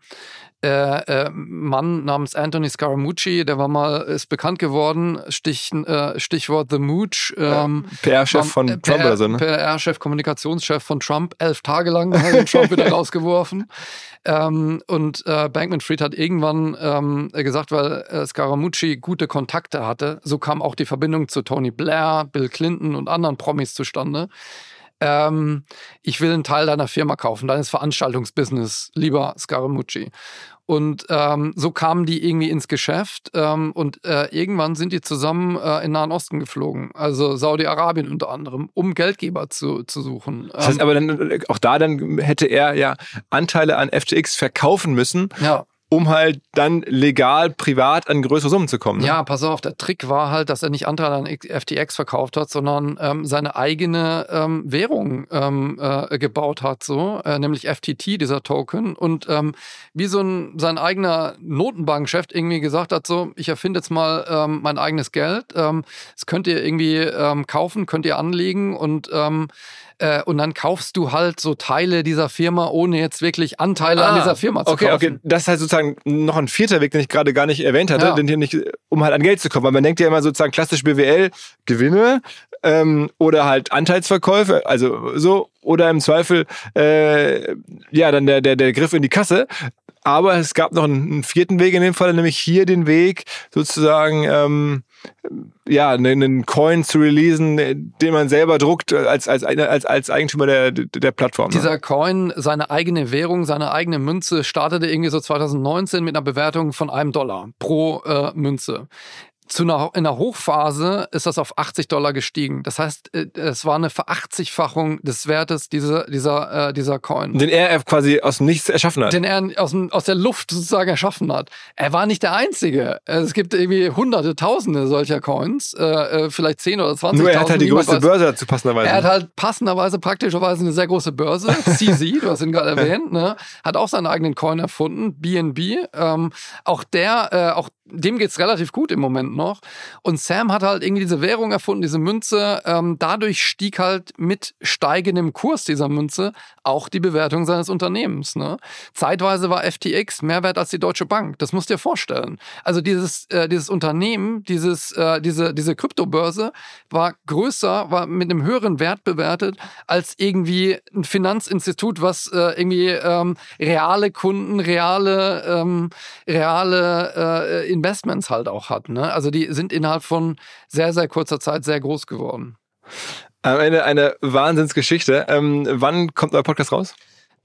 äh, äh, Mann namens Anthony Scaramucci, der war mal, ist bekannt geworden, Stich, äh, Stichwort The Mooch. Ähm, PR-Chef von äh, Trump oder so, ne? PR-Chef, Kommunikationschef von Trump, elf Tage lang hat den Trump wieder [LAUGHS] rausgeworfen. Ähm, und äh, Bankman Fried hat irgendwann ähm, gesagt, weil äh, Scaramucci gute Kontakte hatte, so kam auch die Verbindung zu Tony Blair, Bill Clinton und anderen Promis zustande ähm, ich will einen Teil deiner Firma kaufen, deines Veranstaltungsbusiness, lieber Scaramucci. Und ähm, so kamen die irgendwie ins Geschäft ähm, und äh, irgendwann sind die zusammen äh, in Nahen Osten geflogen, also Saudi-Arabien unter anderem, um Geldgeber zu, zu suchen. Das heißt aber dann, äh, auch da dann hätte er ja Anteile an FTX verkaufen müssen. Ja um halt dann legal privat an größere Summen zu kommen. Ne? Ja, pass auf, der Trick war halt, dass er nicht Anteile an FTX verkauft hat, sondern ähm, seine eigene ähm, Währung ähm, äh, gebaut hat, so, äh, nämlich FTT, dieser Token. Und ähm, wie so ein sein eigener Notenbankchef irgendwie gesagt hat, so, ich erfinde jetzt mal ähm, mein eigenes Geld. Ähm, das könnt ihr irgendwie ähm, kaufen, könnt ihr anlegen und ähm, äh, und dann kaufst du halt so Teile dieser Firma, ohne jetzt wirklich Anteile ah, an dieser Firma zu okay, kaufen. Okay, das ist halt sozusagen noch ein vierter Weg, den ich gerade gar nicht erwähnt hatte, ja. denn hier nicht, um halt an Geld zu kommen. Weil man denkt ja immer sozusagen klassisch BWL, Gewinne ähm, oder halt Anteilsverkäufe, also so, oder im Zweifel äh, ja dann der, der, der Griff in die Kasse. aber es gab noch einen, einen, vierten Weg in dem Fall, nämlich hier den Weg, sozusagen ähm, ja, einen Coin zu releasen, den man selber druckt als, als, als, als Eigentümer der, der Plattform. Ne? Dieser Coin, seine eigene Währung, seine eigene Münze, startete irgendwie so 2019 mit einer Bewertung von einem Dollar pro äh, Münze zu einer, in der Hochphase ist das auf 80 Dollar gestiegen. Das heißt, äh, es war eine Verachtzigfachung des Wertes dieser, dieser, äh, dieser Coin. Den er quasi aus dem Nichts erschaffen hat. Den er aus, dem, aus der Luft sozusagen erschaffen hat. Er war nicht der Einzige. Es gibt irgendwie hunderte, tausende solcher Coins. Äh, äh vielleicht 10 oder 20. Nur er hat halt die größte weiß. Börse dazu passenderweise. Er hat halt passenderweise praktischerweise eine sehr große Börse. [LAUGHS] CZ, du hast ihn gerade erwähnt, ne? hat auch seinen eigenen Coin erfunden, BNB. Ähm, auch der, äh, auch dem geht's relativ gut im Moment noch. Und Sam hat halt irgendwie diese Währung erfunden, diese Münze. Ähm, dadurch stieg halt mit steigendem Kurs dieser Münze auch die Bewertung seines Unternehmens. Ne? Zeitweise war FTX mehr wert als die Deutsche Bank. Das musst du dir vorstellen. Also dieses, äh, dieses Unternehmen, dieses, äh, diese, diese Kryptobörse war größer, war mit einem höheren Wert bewertet als irgendwie ein Finanzinstitut, was äh, irgendwie ähm, reale Kunden, reale, ähm, reale äh, Investments halt auch hat. Ne? Also die sind innerhalb von sehr, sehr kurzer Zeit sehr groß geworden. Am Ende eine Wahnsinnsgeschichte. Ähm, wann kommt euer Podcast raus?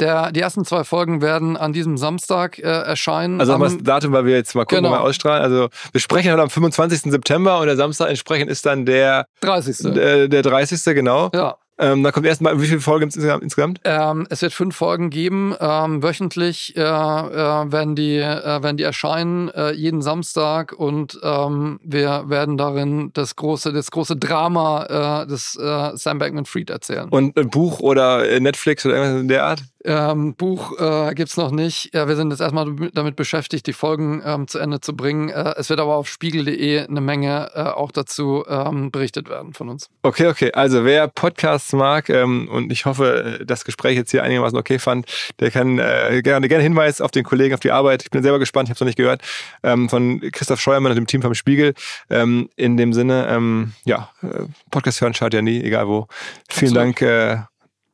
Der, die ersten zwei Folgen werden an diesem Samstag äh, erscheinen. Also wir das Datum, weil wir jetzt mal gucken, genau. mal ausstrahlen. Also wir sprechen halt am 25. September und der Samstag entsprechend ist dann der 30. Der, der 30. genau. Ja. Ähm, da kommt erstmal, wie viele Folgen gibt es insgesamt? Ähm, es wird fünf Folgen geben. Ähm, wöchentlich äh, äh, werden, die, äh, werden die erscheinen, äh, jeden Samstag. Und ähm, wir werden darin das große, das große Drama äh, des äh, Sam Bankman-Fried erzählen. Und ein Buch oder Netflix oder irgendwas in der Art? Ähm, Buch äh, gibt es noch nicht. Ja, wir sind jetzt erstmal damit beschäftigt, die Folgen ähm, zu Ende zu bringen. Äh, es wird aber auf spiegel.de eine Menge äh, auch dazu ähm, berichtet werden von uns. Okay, okay. Also wer Podcasts mag ähm, und ich hoffe, das Gespräch jetzt hier einigermaßen okay fand, der kann äh, gerne, gerne Hinweis auf den Kollegen, auf die Arbeit. Ich bin selber gespannt, ich habe es noch nicht gehört, ähm, von Christoph Scheuermann und dem Team vom Spiegel. Ähm, in dem Sinne, ja, äh, Podcast hören schaut ja nie, egal wo. Vielen Absolut. Dank äh,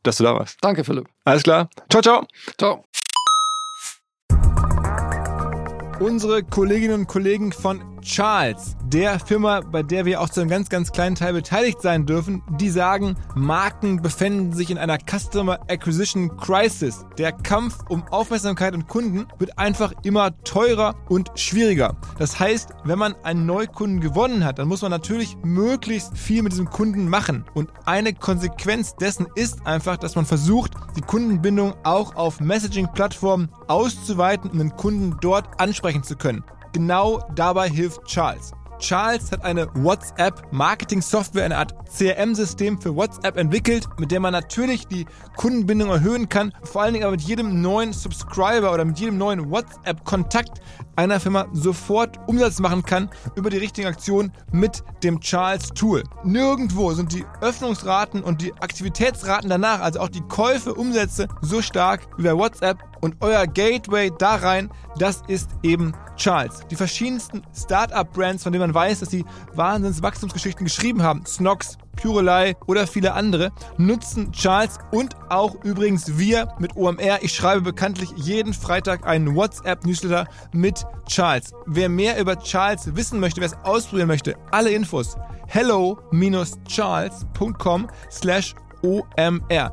dass du da warst. Danke, Philipp. Alles klar. Ciao, ciao. Ciao. Unsere Kolleginnen und Kollegen von Charles, der Firma, bei der wir auch zu einem ganz, ganz kleinen Teil beteiligt sein dürfen, die sagen, Marken befinden sich in einer Customer Acquisition Crisis. Der Kampf um Aufmerksamkeit und Kunden wird einfach immer teurer und schwieriger. Das heißt, wenn man einen Neukunden gewonnen hat, dann muss man natürlich möglichst viel mit diesem Kunden machen. Und eine Konsequenz dessen ist einfach, dass man versucht, die Kundenbindung auch auf Messaging-Plattformen auszuweiten, um den Kunden dort ansprechen zu können. Genau dabei hilft Charles. Charles hat eine WhatsApp-Marketing-Software, eine Art CRM-System für WhatsApp entwickelt, mit der man natürlich die Kundenbindung erhöhen kann, vor allen Dingen aber mit jedem neuen Subscriber oder mit jedem neuen WhatsApp-Kontakt einer Firma sofort Umsatz machen kann über die richtigen Aktionen mit dem Charles-Tool. Nirgendwo sind die Öffnungsraten und die Aktivitätsraten danach, also auch die Käufe, Umsätze, so stark wie bei WhatsApp und euer Gateway da rein, das ist eben Charles. Die verschiedensten Startup-Brands, von denen man weiß, dass sie Wahnsinns-Wachstumsgeschichten geschrieben haben, Snox, Purelei oder viele andere, nutzen Charles und auch übrigens wir mit OMR. Ich schreibe bekanntlich jeden Freitag einen WhatsApp-Newsletter mit Charles. Wer mehr über Charles wissen möchte, wer es ausprobieren möchte, alle Infos hello-charles.com slash OMR.